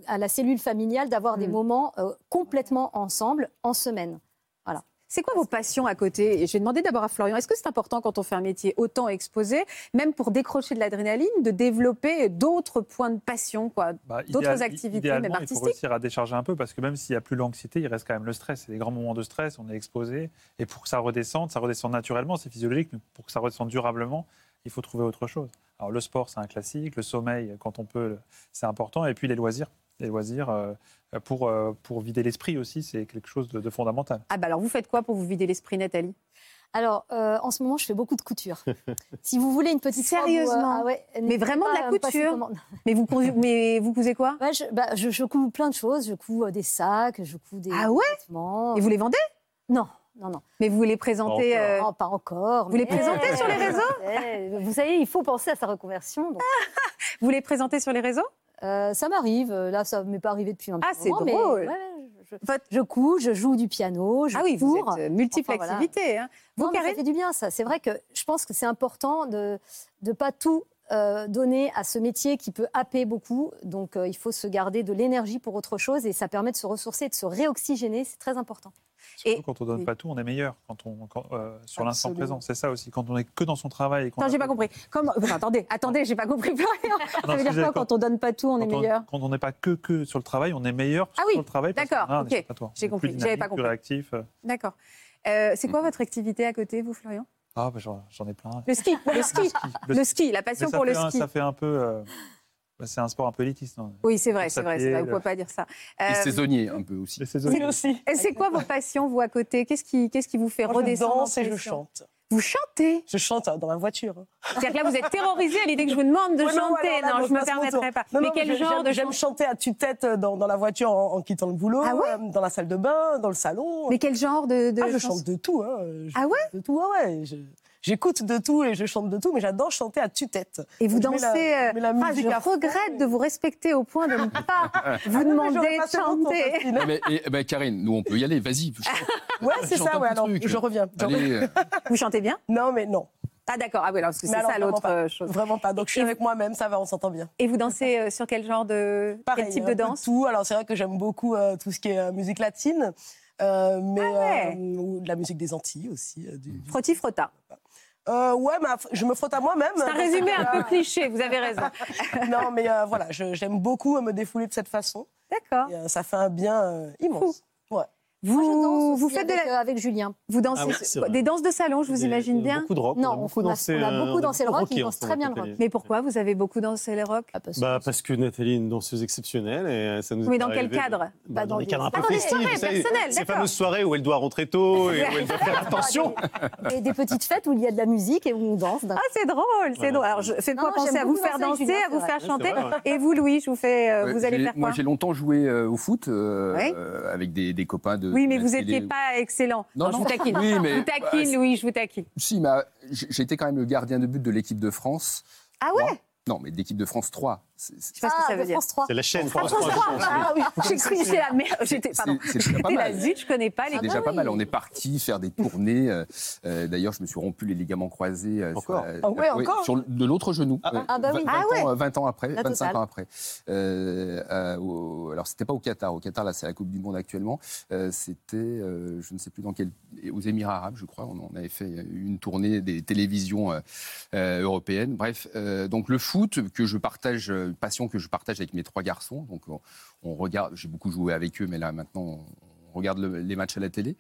à la cellule familiale d'avoir des
Mm.
moments euh, complètement ensemble en semaine. Voilà.
C'est quoi vos passions à côté? Et Je vais demander d'abord à Florian, est-ce que c'est important quand on fait un métier autant exposé, même pour décrocher de l'adrénaline, de développer d'autres points de passion, quoi,
Bah,
d'autres
idéal-
activités, même
idéalement, il faut
artistiques?
réussir à décharger un peu parce que même s'il n'y a plus l'anxiété, il reste quand même le stress. C'est des grands moments de stress, on est exposé. Et pour que ça redescende, ça redescend naturellement, c'est physiologique, mais pour que ça redescende durablement, il faut trouver autre chose. Alors le sport, c'est un classique. Le sommeil, quand on peut, c'est important. Et puis les loisirs. Les loisirs, euh, pour, euh, pour vider l'esprit aussi, c'est quelque chose de, de fondamental.
Ah bah alors vous faites quoi pour vous vider l'esprit, Nathalie?
Alors, euh, en ce moment, je fais beaucoup de couture. *laughs* si vous voulez une petite euh,
Sérieusement?
ah ouais,
Mais vraiment de la couture *laughs* mais vous, mais vous cousez quoi?
Ouais, je, bah, je, je couds plein de choses. Je couds des sacs, je couds des
Ah ouais?
vêtements.
Et vous les vendez?
Non, non, non.
Mais vous les présentez euh,
Non, pas encore.
Vous les
mais-
présentez sur les réseaux *laughs*
Eh, Vous savez, il faut penser à sa reconversion. donc. *laughs*
Vous les présentez sur les réseaux?
Euh, ça m'arrive. Euh, Là, ça ne m'est pas arrivé depuis un
Ah,
petit
c'est
moment. mais
drôle.
ouais, je, je couds, je joue du piano, je
Ah oui, vous
cours.
êtes euh, multiple
Enfin, voilà.
hein. Vous,
Non, mais ça fait du bien, ça. C'est vrai que je pense que c'est important de ne pas tout euh, donner à ce métier qui peut happer beaucoup. Donc, euh, il faut se garder de l'énergie pour autre chose et ça permet de se ressourcer, de se réoxygéner. C'est très important.
Surtout quand on donne pas tout, on est meilleur quand on, quand, euh, sur l'instant présent. C'est ça aussi. Quand on est que dans son travail. et qu'on
Non,
a
j'ai pas compris. Enfin, attendez, *laughs* attendez, j'ai pas compris plus rien. Ça veut dire quoi
quand-
on donne pas tout, on est meilleur?
Quand on n'est pas que, que sur le travail, on est meilleur
Ah oui,
sur le travail.
d'accord, ok. J'ai compris, j'avais pas compris.
plus réactif. euh.
D'accord. Euh, c'est quoi *laughs* votre activité à côté, vous, Florian?
Ah, bah, j'en ai plein.
Le ski, le ski, le ski, la passion pour le
un-
ski.
Ça fait un peu. euh, bah, c'est un sport un peu élitiste. non
Oui, c'est vrai, c'est vrai, vrai, vous
le-
pouvez pas dire ça.
Et
Euh,
saisonnier un peu aussi.
Les
c'est-
saisonniers.
Et c'est quoi vos passions, vous, à côté? Qu'est-ce qui, qu'est-ce qui vous fait
Moi, je
redescendre en
danse et je chante.
Vous chantez
Je chante euh, dans la voiture.
C'est-à-dire que là, vous êtes terrorisé à l'idée que je vous demande de
Ouais, non,
chanter.
là,
non,
moi,
je me
passe mon
permettrai pas.
Non,
mais
non,
quel
je-
genre de
J'aime chanter à tue-tête dans, dans la voiture en, en quittant le boulot,
Ah ouais
euh, dans la salle de bain, dans le salon.
Mais quel genre de, de
Ah, je chante de tout. Hein. Je-
Ah ouais
De tout, ouais, ouais. Je- J'écoute de tout et je chante de tout, mais j'adore chanter à tue-tête.
Et vous
Donc, je mets
dansez.
la-
euh,
la
ah, je regrette de vous respecter au point de ne *laughs* pas vous
mais
demander de chanter.
Faustine.
Eh ben, eh, eh ben, Karine, nous on peut y aller, vas-y. *laughs*
Ouais, c'est ça, ouais, alors je reviens.
Allez, *laughs*
Vous chantez bien?
Non, mais non.
Ah d'accord, ah oui, alors, parce que
Mais
c'est ça l'autre euh, chose.
Vraiment pas. Donc je suis
Et-
avec moi-même, ça va, on s'entend bien.
Et vous dansez euh, sur quel genre de.
Pareil,
quel type de danse?
tout. Alors c'est vrai que j'aime beaucoup euh, tout ce qui est euh, musique latine, euh, mais
Ah ouais.
euh, ou de la musique des Antilles aussi. euh, du- du-
Frotti frotta.
Euh, ouais, je me frotte à moi-même.
C'est un résumé un peu cliché, vous avez raison. *laughs*
non, mais euh, voilà, j'aime beaucoup me défouler de cette façon.
D'accord.
Euh, ça fait un bien euh, immense. Ouais.
Vous,
Moi, je danse
vous faites de
avec,
la-
euh, avec Julien.
Vous dansez
Ah oui,
des danses de salon, je vous
Des-
imagine bien.
Beaucoup de rock.
Non,
on a beaucoup
on a-
dansé.
on a
euh,
beaucoup dansé le rock, il danse très bien le
Nathalie.
rock.
Mais pourquoi vous avez beaucoup dansé les rock?
Ah, parce que-
bah, Parce que Nathalie est une danseuse exceptionnelle et euh, ça nous
Mais dans quel cadre?
Bah,
Bah,
Dans
dans
les
des-
cadres un
Ah,
peu
des
festifs.
soirées personnelles,
Ces fameuses soirées où elle doit rentrer tôt et où elle doit faire *laughs* attention.
Et des petites fêtes où il y a de la musique et où on danse.
Ah, c'est drôle, c'est drôle. Alors, je- faites-moi penser à vous faire
danser,
à vous faire chanter. Et vous, Louis, je vous fais, euh, vous allez faire
Moi
quoi
j'ai longtemps joué euh, au foot euh, euh, avec des copains de.
Oui, mais vous n'étiez pas excellent.
Non,
je
non.
vous taquine.
Oui, mais-
Je vous taquine,
bah,
Louis, je vous taquine.
Si, mais euh, été quand même le gardien de but de l'équipe de France.
Ah ouais
Non, mais d'équipe de France 3.
Je sais pas ce que
Ah,
ça veut dire.
France 3.
C'est la chaîne.
Ah,
France
France
3,
3,
je pense.
ah oui, j'ai cru que c'est la merde. J'étais, pardon. J'étais la zut, je connais pas les
C'est
Ah
déjà pas mal. On est parti faire des tournées. euh, euh, D'ailleurs, je me suis rompu les ligaments croisés. euh, sur
Encore
Ah ouais,
sur De l'autre genou.
Ah,
euh,
ah bah oui.
20,
Ah ouais.
ans, euh, 20 ans après,
La
25
totale.
ans après. Euh, euh, au- alors, c'était pas au Qatar. Au Qatar, là, c'est la Coupe du Monde actuellement. Euh, c'était, euh, je ne sais plus dans quel, aux Émirats Arabes, je crois. On, on avait fait une tournée des télévisions euh, euh, européennes. Bref, euh, donc le foot que je partage, euh, passion que je partage avec mes trois garçons. Donc, on, regarde. J'ai beaucoup joué avec eux, mais là maintenant. on- regarde le- les matchs à la télé.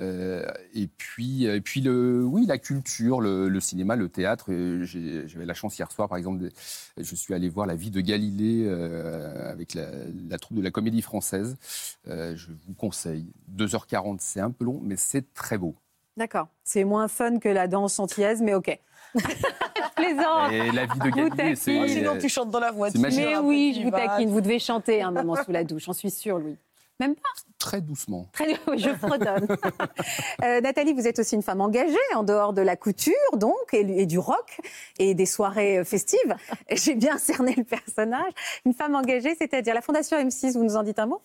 Euh, et puis, puis le, oui, la culture, le, cinéma, le théâtre. J'avais la chance hier soir, par exemple, je suis allé voir La vie de Galilée euh, avec la, la troupe de la Comédie Française. Euh, je vous conseille. 2h40, c'est un peu long, mais c'est très beau.
D'accord. C'est moins fun que la danse antillaise, mais ok. *laughs* Plaisant.
Et La vie de
taquine.
c'est.
Oh, sinon, tu chantes dans la voiture.
Mais oui, je vous taquine. Vous devez chanter un moment sous la douche, j'en suis sûre, Louis. Même pas
Très doucement.
Très oui, je fredonne. *laughs* Euh, Nathalie, vous êtes aussi une femme engagée en dehors de la couture, donc, et, et du rock, et des soirées euh, festives. *laughs* J'ai bien cerné le personnage. Une femme engagée, c'est-à-dire la Fondation M6, vous nous en dites un mot?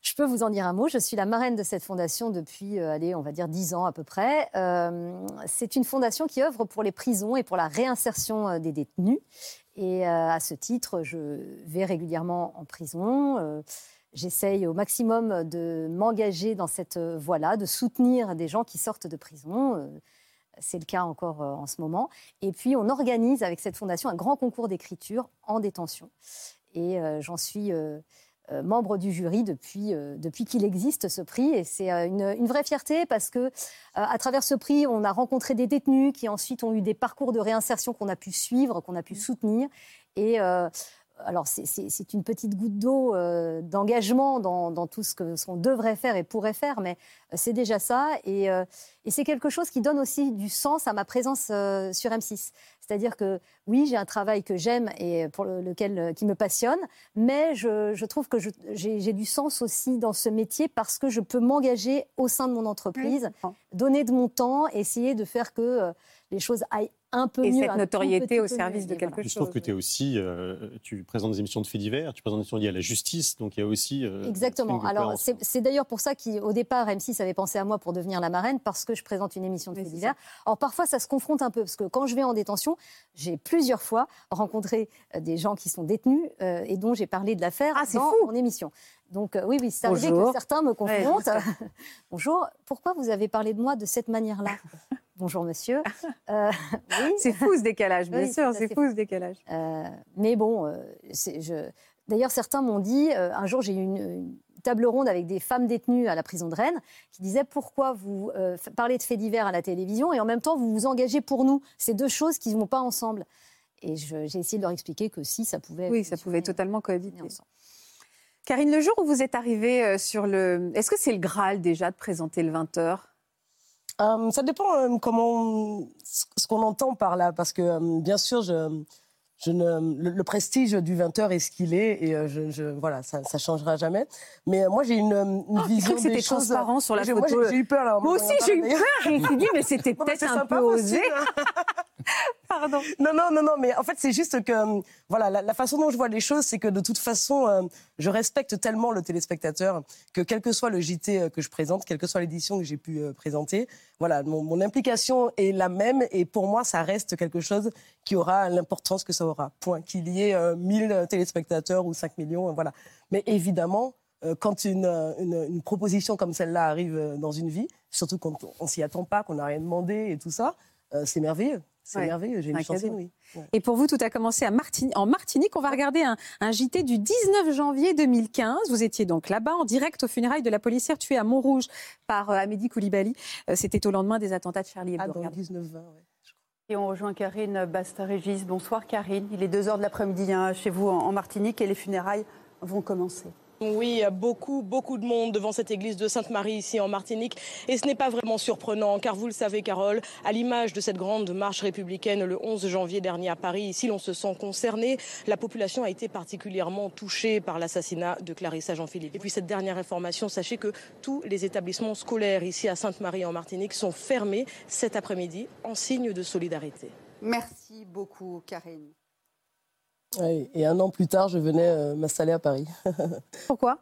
Je peux vous en dire un mot. Je suis la marraine de cette fondation depuis, euh, allez, on va dire 10 ans à peu près. Euh, c'est une fondation qui œuvre pour les prisons et pour la réinsertion euh, des détenus. Et à ce titre, je vais régulièrement en prison. j'essaye au maximum de m'engager dans cette voie-là, de soutenir des gens qui sortent de prison. C'est le cas encore en ce moment. Et puis, on organise avec cette fondation un grand concours d'écriture en détention. Et j'en suis membre du jury depuis, euh, depuis qu'il existe ce prix. Et c'est euh, une, vraie fierté parce que à travers ce prix, on a rencontré des détenus qui ensuite ont eu des parcours de réinsertion qu'on a pu suivre, qu'on a pu soutenir. Et alors c'est une petite goutte d'eau euh, d'engagement dans, tout ce qu'on devrait faire et pourrait faire, mais euh, c'est déjà ça. Euh, et, c'est quelque chose qui donne aussi du sens à ma présence sur M6. C'est-à-dire que oui, j'ai un travail que j'aime et pour lequel qui me passionne, mais je, trouve que j'ai du sens aussi dans ce métier parce que je peux m'engager au sein de mon entreprise, donner de mon temps, essayer de faire que les choses aillent un peu
et
mieux.
cette notoriété au service de quelque chose.
Je trouve que tu es aussi, euh, tu présentes des émissions de faits divers, tu présentes des émissions liées à la justice, donc il y a aussi.
Euh, Exactement. Alors c'est d'ailleurs pour ça qu'au départ M6 avait pensé à moi pour devenir la marraine parce que je présente une émission de faits divers. Alors parfois ça se confronte un peu parce que quand je vais en détention, j'ai plusieurs fois rencontré euh, des gens qui sont détenus et dont j'ai parlé de l'affaire
ah,
dans
fou.
mon émission. Donc oui, oui, c'est arrivé que certains me confrontent. *laughs* Bonjour, pourquoi vous avez parlé de moi de cette manière-là? Bonjour monsieur. *laughs*
Euh, C'est fou ce décalage, bien sûr, c'est fou ce décalage.
Euh, mais bon, euh, je... d'ailleurs certains m'ont dit, un jour j'ai eu une, table ronde avec des femmes détenues à la prison de Rennes qui disaient pourquoi vous parlez de faits divers à la télévision et en même temps vous vous engagez pour nous? C'est deux choses qui ne vont pas ensemble. Et j'ai essayé de leur expliquer que si ça pouvait.
Oui, ça pouvait totalement cohabiter. Ensemble. Karine, le jour où vous êtes arrivée sur le. Est-ce que c'est le Graal déjà de présenter le 20h
euh, ça dépend euh, comment ce qu'on entend par là, parce que euh, bien sûr, je, je ne, le, prestige du 20h est ce qu'il est et je, je, voilà, ça, ça changera jamais. Mais moi, j'ai une, une oh, vision
que c'était transparent sur la photo.
Moi, j'ai eu peur là.
Moi aussi, j'ai eu peur. Je me suis dit, mais c'était peut-être un peu osé. *laughs* Pardon.
Non, non, non, non, mais en fait, c'est juste que, euh, voilà, la, façon dont je vois les choses, c'est que de toute façon, euh, je respecte tellement le téléspectateur que quel que soit le JT euh, que je présente, quelle que soit l'édition que j'ai pu présenter, voilà, mon, implication est la même et pour moi, ça reste quelque chose qui aura l'importance que ça aura. Point. Qu'il y ait 1000 téléspectateurs ou 5 millions, voilà. Mais évidemment, quand une, une, proposition comme celle-là arrive dans une vie, surtout quand on s'y attend pas, qu'on n'a rien demandé et tout ça, c'est merveilleux. C'est merveilleux, j'ai une chance oui.
Et pour vous, tout a commencé à en Martinique. On va regarder un, JT du 19 janvier 2015. Vous étiez donc là-bas, en direct aux funérailles de la policière tuée à Montrouge par euh, Amédi Koulibaly. Euh, c'était au lendemain des attentats de Charlie Hebdo.
Ah, 19 20
Et on rejoint Karine Basta-Régis. Bonsoir Karine. Il est 2 h de l'après-midi hein, chez vous en Martinique et les funérailles vont commencer.
Oui, beaucoup, beaucoup de monde devant cette église de Sainte-Marie ici en Martinique. Et ce n'est pas vraiment surprenant, car vous le savez, Carole, à l'image de cette grande marche républicaine le 11 janvier dernier à Paris, ici l'on se sent concerné. La population a été particulièrement touchée par l'assassinat de Clarissa Jean-Philippe. Et puis cette dernière information, sachez que tous les établissements scolaires ici à Sainte-Marie en Martinique sont fermés cet après-midi en signe de solidarité.
Merci beaucoup, Karine
et un an plus tard, je venais euh, m'installer à Paris. *laughs*
Pourquoi?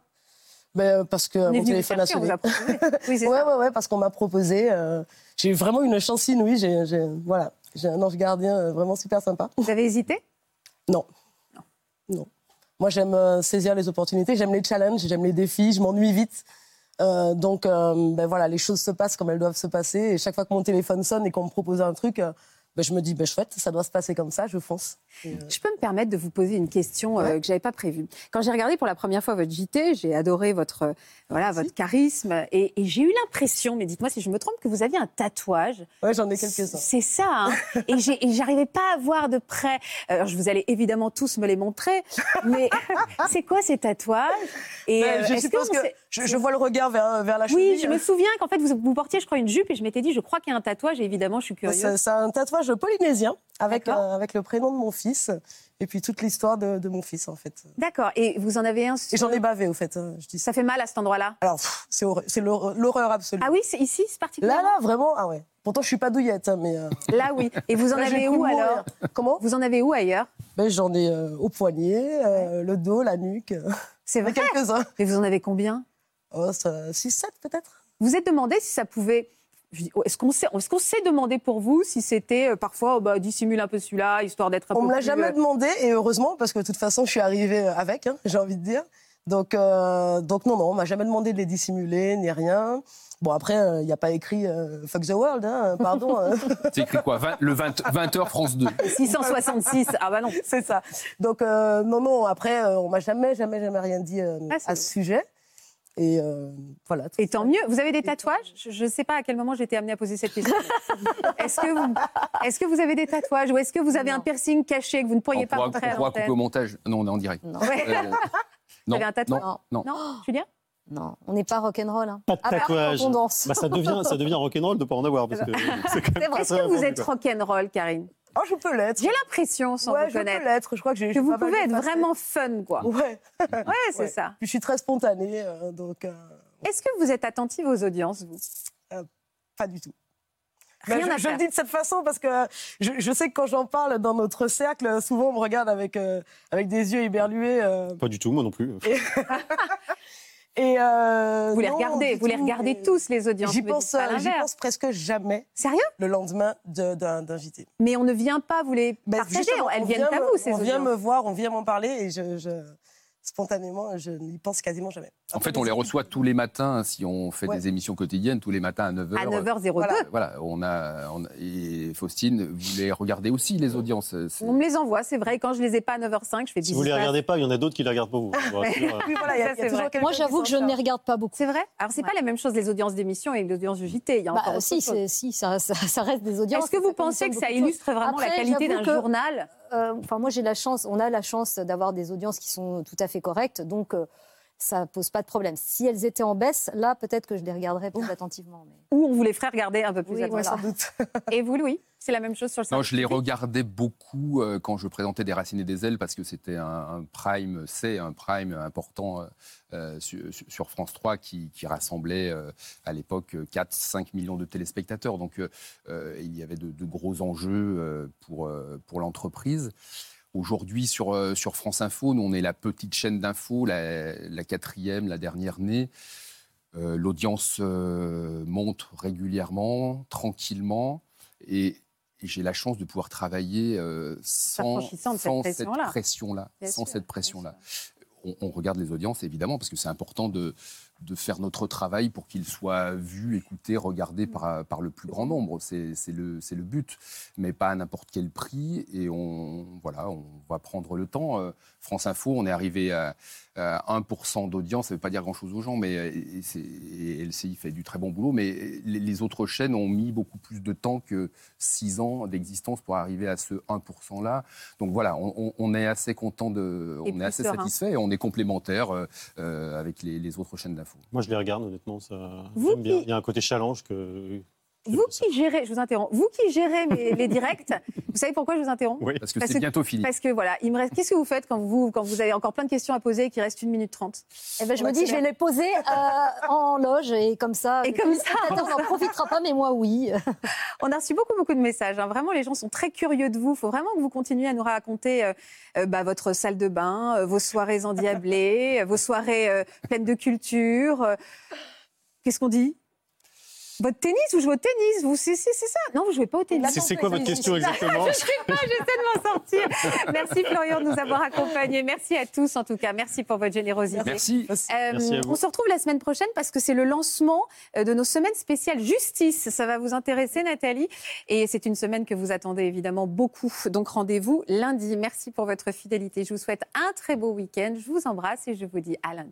Ben, parce que mon téléphone a sonné. Oui, *laughs* ouais, ouais, ouais, parce qu'on m'a proposé. Euh, j'ai vraiment une chance inouïe. J'ai, voilà, j'ai un ange gardien euh, vraiment super sympa.
Vous avez hésité?
Non. non. Non. Moi, j'aime saisir les opportunités. J'aime les challenges. J'aime les défis. Je m'ennuie vite. donc, ben voilà, les choses se passent comme elles doivent se passer. Et chaque fois que mon téléphone sonne et qu'on me propose un truc, ben, je me dis, ben, chouette, ça doit se passer comme ça, je fonce.
Euh, je peux me permettre de vous poser une question euh, que je n'avais pas prévue. Quand j'ai regardé pour la première fois votre JT, j'ai adoré votre, euh, voilà, votre charisme et, j'ai eu l'impression, mais dites-moi si je me trompe, que vous aviez un tatouage.
Oui, j'en ai quelques-uns.
C'est ça. Hein et j'arrivais pas à voir de près. Alors, je vous allez évidemment tous me les montrer, mais *laughs* c'est quoi ces tatouages?
Et, ben, je suppose que, je, vois le regard vers, vers la cheville.
Oui, je me souviens qu'en fait, vous, vous portiez, je crois, une jupe et je m'étais dit, je crois qu'il y a un tatouage et évidemment, je suis curieuse.
C'est un tatouage polynésien avec, euh, avec le prénom de mon fils et puis toute l'histoire de, mon fils en fait.
D'accord. Et vous en avez un
Et j'en ai bavé au fait. Hein,
je dis ça. fait mal à cet endroit-là?
Alors c'est l'horreur absolue.
Ah oui, c'est ici, c'est particulier?
Là, là, vraiment, ah ouais. Pourtant, je suis pas douillette, hein, mais. Euh, *laughs*
là, oui. Et vous en avez où alors?
Comment?
Vous en avez où ailleurs?
Ben, J'en ai euh, au poignet, le dos, la nuque.
C'est *laughs* vrai?
Quelques-uns.
Et vous en avez combien?
Oh, 6-7 peut-être?
Vous êtes demandé si ça pouvait est-ce qu'on s'est est demandé pour vous si c'était euh, parfois oh, bah, dissimule un peu celui-là, histoire d'être un
On
peu.
On me l'a jamais euh, demandé, et heureusement, parce que de toute façon, je suis arrivée avec, hein, j'ai envie de dire. Donc, euh, donc non, non, on m'a jamais demandé de les dissimuler, ni rien. Bon, après, il n'y a pas écrit euh, Fuck the World, hein, pardon. hein. *laughs*
C'est écrit quoi 20 Le 20, 20h France 2.
666, ah bah non. *laughs*
C'est ça. Donc, euh, non, non, après, euh, on m'a jamais, jamais, jamais rien dit euh,
Ah,
à ce sujet. Et euh, voilà.
Et tant mieux. Vous avez des tatouages? Je ne sais pas à quel moment j'ai été amenée à poser cette question. *laughs* est-ce, que vous, est-ce que vous avez des tatouages? Ou est-ce que vous avez un piercing caché que vous ne pourriez
On
pas
pourra,
montrer
on
à
pourra couper au montage. Non, on est en direct.
Non. *laughs*
Ouais.
Euh,
Vous avez un tatouage?
non, non.
Non Julien
Non, on n'est pas rock'n'roll. Hein.
Pas de
À part
tatouage. Bah, ça devient, ça devient rock'n'roll de pas en avoir. Que *laughs*
Est-ce que vous êtes rock'n'roll, Karine?
Oh, je peux l'être.
J'ai l'impression, sans
Ouais,
vous
je peux
connaître,
l'être. Je crois que j'ai
que vous pouvez être vraiment fun, quoi.
Ouais.
Ouais, c'est
Ouais.
ça.
Puis je suis très spontanée, euh, donc euh,
Est-ce que vous êtes attentive aux audiences, vous?
Pas du tout.
Rien à
je, je le dis de cette façon parce que je, je sais que quand j'en parle dans notre cercle, souvent on me regarde avec, euh, avec des yeux éberlués. euh,
Pas du tout, moi non plus.
et *laughs* *laughs* euh,
Vous les regardez, vous les regardez tous, les audiences.
J'y pense, euh, pense presque jamais.
Sérieux
Le lendemain JT.
Mais on ne vient pas vous les
Ben,
partager, elles
on
viennent
vient
à vous, ces
On vient
audiences.
me voir, on vient m'en parler et je, je- spontanément, je n'y pense quasiment jamais.
En fait, on les reçoit tous les matins si on fait
Ouais.
des émissions quotidiennes, tous les matins à 9h.
À 9h02.
Voilà.
Voilà, on a, on a- et Faustine, vous les regardez aussi, les audiences. c'est-
On me les envoie, c'est vrai. Quand je les ai pas à 9h05, je fais
Si vous les regardez pas, il y en a d'autres qui les regardent pour vous. *laughs*
Oui, voilà, y a, y a
vrai.
Moi, j'avoue que je ne les regarde pas beaucoup.
C'est vrai? Alors, c'est pas la même chose, les audiences d'émission et l'audience du JT. Il y a
Bah,
encore
si, ça, ça- ça reste des audiences.
Est-ce que vous pensez que ça illustre vraiment la qualité d'un journal?
euh, Enfin, moi, j'ai la chance, on a la chance d'avoir des audiences qui sont tout à fait correctes, donc euh, ça pose pas de problème. Si elles étaient en baisse, là, peut-être que je les regarderais plus attentivement. mais-
Ou on vous les ferait regarder un peu plus
Oui,
attentivement
voilà.
Sans *laughs* doute.
Et vous, Louis C'est la même chose sur le
Non, je les regardais beaucoup euh, quand je présentais Des Racines et des Ailes parce que c'était un, un prime, c'est un prime important euh, euh, sur, sur France 3 qui, qui rassemblait euh, à l'époque 4-5 millions de téléspectateurs. Donc il y avait de, de gros enjeux euh, pour, euh, pour l'entreprise. Aujourd'hui, sur, euh, sur France Info, nous, on est la petite chaîne d'info, la, la quatrième, la dernière née. Euh, L'audience euh, monte régulièrement, tranquillement. Et, et j'ai la chance de pouvoir travailler sans,
cette pression-là.
Sans
sûr,
cette pression-là. On, on regarde les audiences, évidemment, parce que c'est important de, de faire notre travail pour qu'ils soient vus, écoutés, regardés par, par le plus grand nombre. C'est le, le but, mais pas à n'importe quel prix. Et on, voilà, on va prendre le temps. Euh, France Info, on est arrivé à, à 1% d'audience. Ça ne veut pas dire grand-chose aux gens, mais euh, et LCI fait du très bon boulot. Mais les, les autres chaînes ont mis beaucoup plus de temps que 6 ans d'existence pour arriver à ce 1%-là. Donc voilà, on, est assez content de, on est assez
serein.
satisfait on est complémentaire euh, euh, avec les, les autres chaînes d'info.
Moi, je les regarde, honnêtement. Ça...
Vous
bien. Il y a un côté challenge que.
Vous qui gérez, je vous interromps, vous qui gérez mes- les directs, vous savez pourquoi je vous interromps
Oui.
Parce que c'est bientôt fini.
Parce que voilà, il me reste. Qu'est-ce que vous faites quand vous, quand vous avez encore plein de questions à poser et qu'il reste 1 minute 30
Eh ben, je
On
me dis, je vais les poser euh, en loge et comme ça.
Et comme ça,
téléspectateur n'en profitera pas, mais moi, oui. *laughs*
On a reçu beaucoup, beaucoup de messages. hein. Vraiment, les gens sont très curieux de vous. Il faut vraiment que vous continuiez à nous raconter euh, euh, bah, votre salle de bain, euh, vos soirées endiablées, vos soirées euh, pleines de culture. Qu'est-ce qu'on dit? Votre tennis, vous jouez au tennis, vous c'est c'est- c'est ça Non, vous jouez pas au tennis.
C'est- c'est quoi votre question exactement
Je sais pas, j'essaie de m'en sortir. Merci Florian de nous avoir accompagnés. Merci à tous en tout cas. Merci pour votre générosité.
Merci.
Euh,
Merci à vous.
on se retrouve la semaine prochaine parce que c'est le lancement euh, de nos semaines spéciales justice. Ça va vous intéresser, Nathalie. Et c'est une semaine que vous attendez évidemment beaucoup. Donc rendez-vous lundi. Merci pour votre fidélité. Je vous souhaite un très beau week-end. Je vous embrasse et je vous dis à lundi.